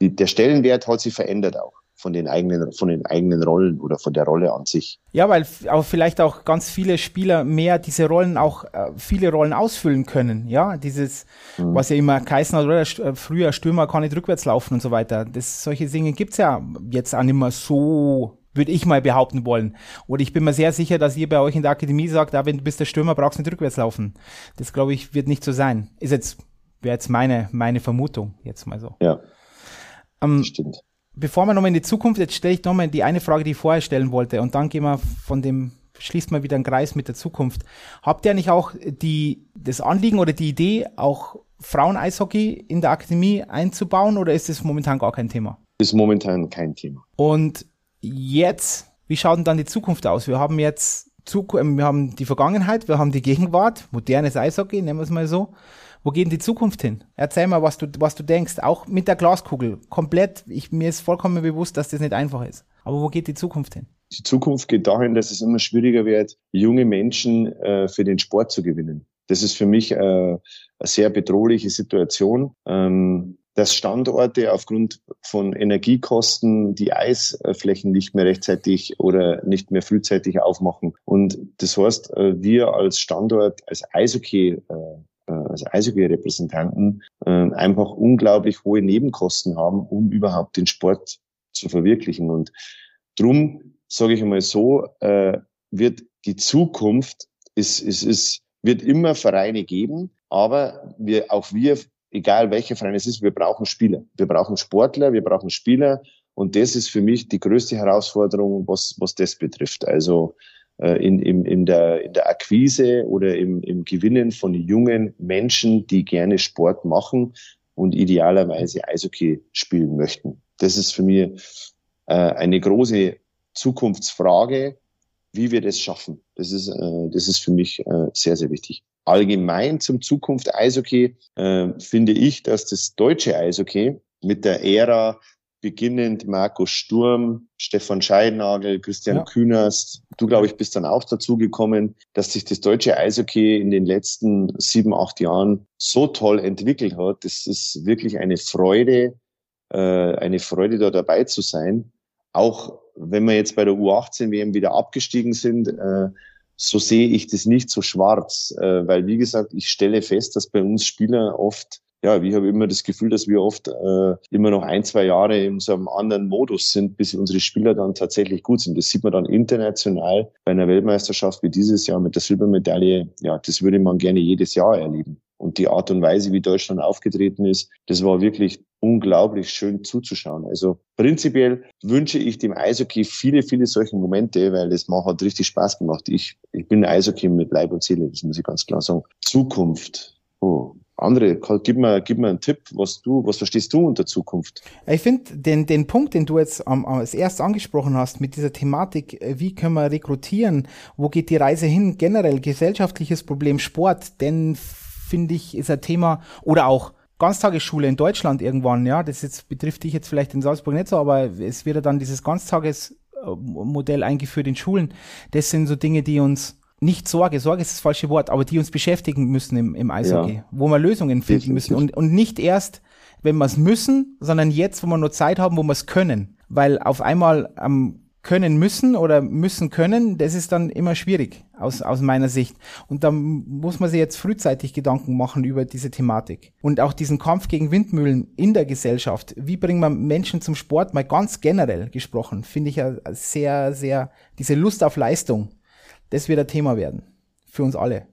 die, der Stellenwert hat sich verändert auch von den eigenen, von den eigenen Rollen oder von der Rolle an sich. Ja, weil auch vielleicht auch ganz viele Spieler mehr diese Rollen auch äh, viele Rollen ausfüllen können. Ja, dieses, mhm. was ja immer geheißen hat, oder äh, früher Stürmer kann nicht rückwärts laufen und so weiter. Das, solche Dinge gibt's ja jetzt auch nicht mehr so würde ich mal behaupten wollen. Oder ich bin mir sehr sicher, dass ihr bei euch in der Akademie sagt, ah, wenn du bist der Stürmer, brauchst du nicht rückwärts laufen. Das glaube ich, wird nicht so sein. Ist jetzt, wäre jetzt meine, meine Vermutung, jetzt mal so. Ja. Ähm, stimmt bevor wir nochmal in die Zukunft, jetzt stelle ich nochmal die eine Frage, die ich vorher stellen wollte und dann gehen wir von dem, schließt mal wieder einen Kreis mit der Zukunft. Habt ihr nicht auch die, das Anliegen oder die Idee, auch Frauen-Eishockey in der Akademie einzubauen oder ist das momentan gar kein Thema? Ist momentan kein Thema. Und jetzt, wie schaut denn dann die Zukunft aus? Wir haben jetzt ähm, wir haben die Vergangenheit, wir haben die Gegenwart, modernes Eishockey, nennen wir es mal so. Wo geht denn die Zukunft hin? Erzähl mal, was du, was du denkst, auch mit der Glaskugel. Komplett, ich, mir ist vollkommen bewusst, dass das nicht einfach ist. Aber wo geht die Zukunft hin? Die Zukunft geht dahin, dass es immer schwieriger wird, junge Menschen äh, für den Sport zu gewinnen. Das ist für mich äh, eine sehr bedrohliche Situation. Ähm, dass Standorte aufgrund von Energiekosten die Eisflächen nicht mehr rechtzeitig oder nicht mehr frühzeitig aufmachen. Und das heißt, äh, wir als Standort, als Eishockey, äh, äh, als Eishockey-Repräsentanten einfach unglaublich hohe Nebenkosten haben, um überhaupt den Sport zu verwirklichen. Und drum sage ich einmal so, wird die Zukunft ist, ist, ist, wird immer Vereine geben, aber wir, auch wir egal welcher Verein es ist, wir brauchen Spieler. Wir brauchen Sportler, wir brauchen Spieler. Und das ist für mich die größte Herausforderung, was, was das betrifft. Also äh, in, in, in, der, in der Akquise oder im, im Gewinnen von jungen Menschen, die gerne Sport machen und idealerweise Eishockey spielen möchten. Das ist für mich äh, eine große Zukunftsfrage, wie wir das schaffen. Das ist, äh, das ist für mich äh, sehr, sehr wichtig allgemein zum Zukunft Eishockey äh, finde ich, dass das deutsche Eishockey mit der Ära beginnend Markus Sturm, Stefan Scheidnagel, Christian ja. Kühnerst, du glaube ich bist dann auch dazu gekommen, dass sich das deutsche Eishockey in den letzten sieben, acht Jahren so toll entwickelt hat. Das ist wirklich eine Freude, äh, eine Freude da dabei zu sein. Auch wenn wir jetzt bei der U18 WM wieder abgestiegen sind, äh, so sehe ich das nicht so schwarz, äh, weil wie gesagt, ich stelle fest, dass bei uns Spieler oft ja, ich habe immer das Gefühl, dass wir oft äh, immer noch ein, zwei Jahre in so einem anderen Modus sind, bis unsere Spieler dann tatsächlich gut sind. Das sieht man dann international bei einer Weltmeisterschaft wie dieses Jahr mit der Silbermedaille. Ja, das würde man gerne jedes Jahr erleben. Und die Art und Weise, wie Deutschland aufgetreten ist, das war wirklich unglaublich schön zuzuschauen. Also prinzipiell wünsche ich dem Eishockey viele, viele solche Momente, weil macht hat richtig Spaß gemacht. Ich, ich bin Eishockey mit Leib und Seele, das muss ich ganz klar sagen. Zukunft. Oh, andere, gib mir, gib mir einen Tipp, was du, was verstehst du unter Zukunft? Ich finde den, den Punkt, den du jetzt ähm, als erst angesprochen hast, mit dieser Thematik, äh, wie können wir rekrutieren, wo geht die Reise hin, generell gesellschaftliches Problem Sport, denn finde ich, ist ein Thema, oder auch Ganztagesschule in Deutschland irgendwann, ja, das jetzt betrifft dich jetzt vielleicht in Salzburg nicht so, aber es wird ja dann dieses Ganztagesmodell eingeführt in Schulen. Das sind so Dinge, die uns nicht Sorge, Sorge ist das falsche Wort, aber die uns beschäftigen müssen im, im Eishockey, ja. wo wir Lösungen finden Definitiv. müssen und, und nicht erst, wenn wir es müssen, sondern jetzt, wo wir nur Zeit haben, wo wir es können. Weil auf einmal am können müssen oder müssen können, das ist dann immer schwierig aus, aus meiner Sicht. Und da muss man sich jetzt frühzeitig Gedanken machen über diese Thematik. Und auch diesen Kampf gegen Windmühlen in der Gesellschaft. Wie bringen wir Menschen zum Sport? Mal ganz generell gesprochen, finde ich ja sehr, sehr, diese Lust auf Leistung, das wird ein Thema werden. Für uns alle.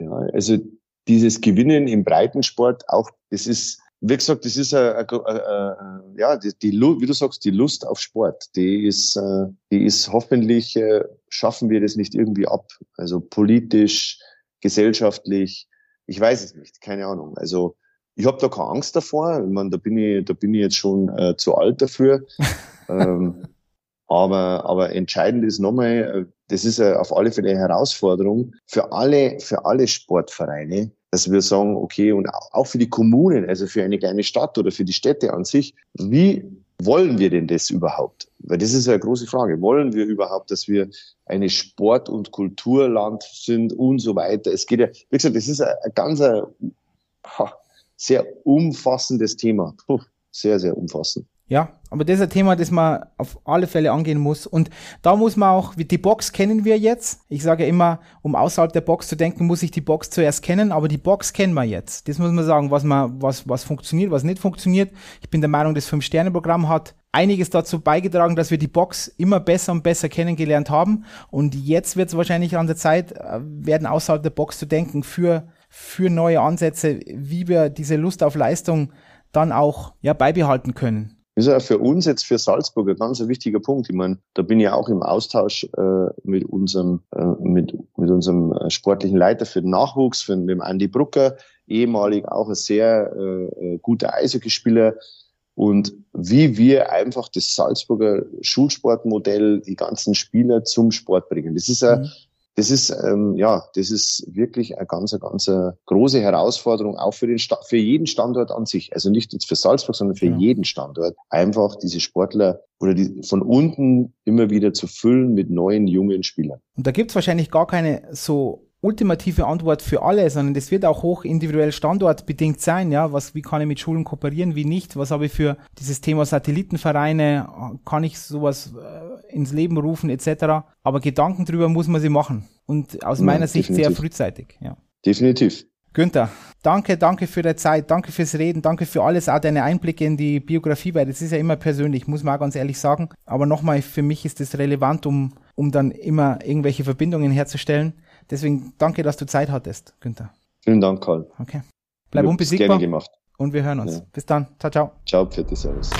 Ja, also dieses Gewinnen im Breitensport, auch, das ist, wie gesagt, das ist a, a, a, ja, die, die, wie du sagst, die Lust auf Sport, die ist, äh, die ist hoffentlich, äh, schaffen wir das nicht irgendwie ab. Also politisch, gesellschaftlich, ich weiß es nicht, keine Ahnung. Also ich habe da keine Angst davor. Ich meine, da bin ich, da bin ich jetzt schon äh, zu alt dafür. [laughs] ähm, aber, aber entscheidend ist nochmal, äh, das ist auf alle Fälle eine Herausforderung für alle, für alle Sportvereine, dass wir sagen, okay, und auch für die Kommunen, also für eine kleine Stadt oder für die Städte an sich, wie wollen wir denn das überhaupt? Weil das ist eine große Frage. Wollen wir überhaupt, dass wir eine Sport- und Kulturland sind und so weiter? Es geht ja, wie gesagt, das ist ein, ganz ein, sehr umfassendes Thema. Puh, sehr, sehr umfassend. Ja, aber das ist ein Thema, das man auf alle Fälle angehen muss. Und da muss man auch, die Box kennen wir jetzt. Ich sage immer, um außerhalb der Box zu denken, muss ich die Box zuerst kennen, aber die Box kennen wir jetzt. Das muss man sagen, was man, was, was funktioniert, was nicht funktioniert. Ich bin der Meinung, das Fünf-Sterne-Programm hat einiges dazu beigetragen, dass wir die Box immer besser und besser kennengelernt haben. Und jetzt wird es wahrscheinlich an der Zeit äh, werden, außerhalb der Box zu denken für, für neue Ansätze, wie wir diese Lust auf Leistung dann auch ja, beibehalten können. Das ist ja für uns jetzt für Salzburg ein ganz wichtiger Punkt. Ich meine, da bin ich ja auch im Austausch äh, mit unserem äh, mit, mit unserem äh, sportlichen Leiter für den Nachwuchs, für, dem Andy Brucker, ehemalig auch ein sehr äh, äh guter Eishockeyspieler. und wie wir einfach das Salzburger Schulsportmodell, die ganzen Spieler zum Sport bringen. Das ist ein, mhm. Das ist, ähm, ja, das ist wirklich eine ganz, eine ganz eine große Herausforderung, auch für den, für jeden Standort an sich. Also nicht jetzt für Salzburg, sondern für ja. jeden Standort. Einfach diese Sportler oder die von unten immer wieder zu füllen mit neuen, jungen Spielern. Und da gibt's wahrscheinlich gar keine so ultimative Antwort für alle, sondern das wird auch hoch individuell standortbedingt sein, ja, was, wie kann ich mit Schulen kooperieren, wie nicht, was habe ich für dieses Thema Satellitenvereine, kann ich sowas äh, ins Leben rufen, etc. Aber Gedanken drüber muss man sich machen. Und aus ja, meiner Sicht definitiv. sehr frühzeitig, ja. Definitiv. Günther, danke, danke für deine Zeit, danke fürs Reden, danke für alles, auch deine Einblicke in die Biografie, weil das ist ja immer persönlich, muss man auch ganz ehrlich sagen. Aber nochmal, für mich ist das relevant, um, um dann immer irgendwelche Verbindungen herzustellen. Deswegen danke, dass du Zeit hattest, Günther. Vielen Dank, Karl. Okay. Bleib unbesiegbar. Gerne gemacht. Und wir hören uns. Ja. Bis dann. Ciao, ciao. Ciao, Pfiat, Servus.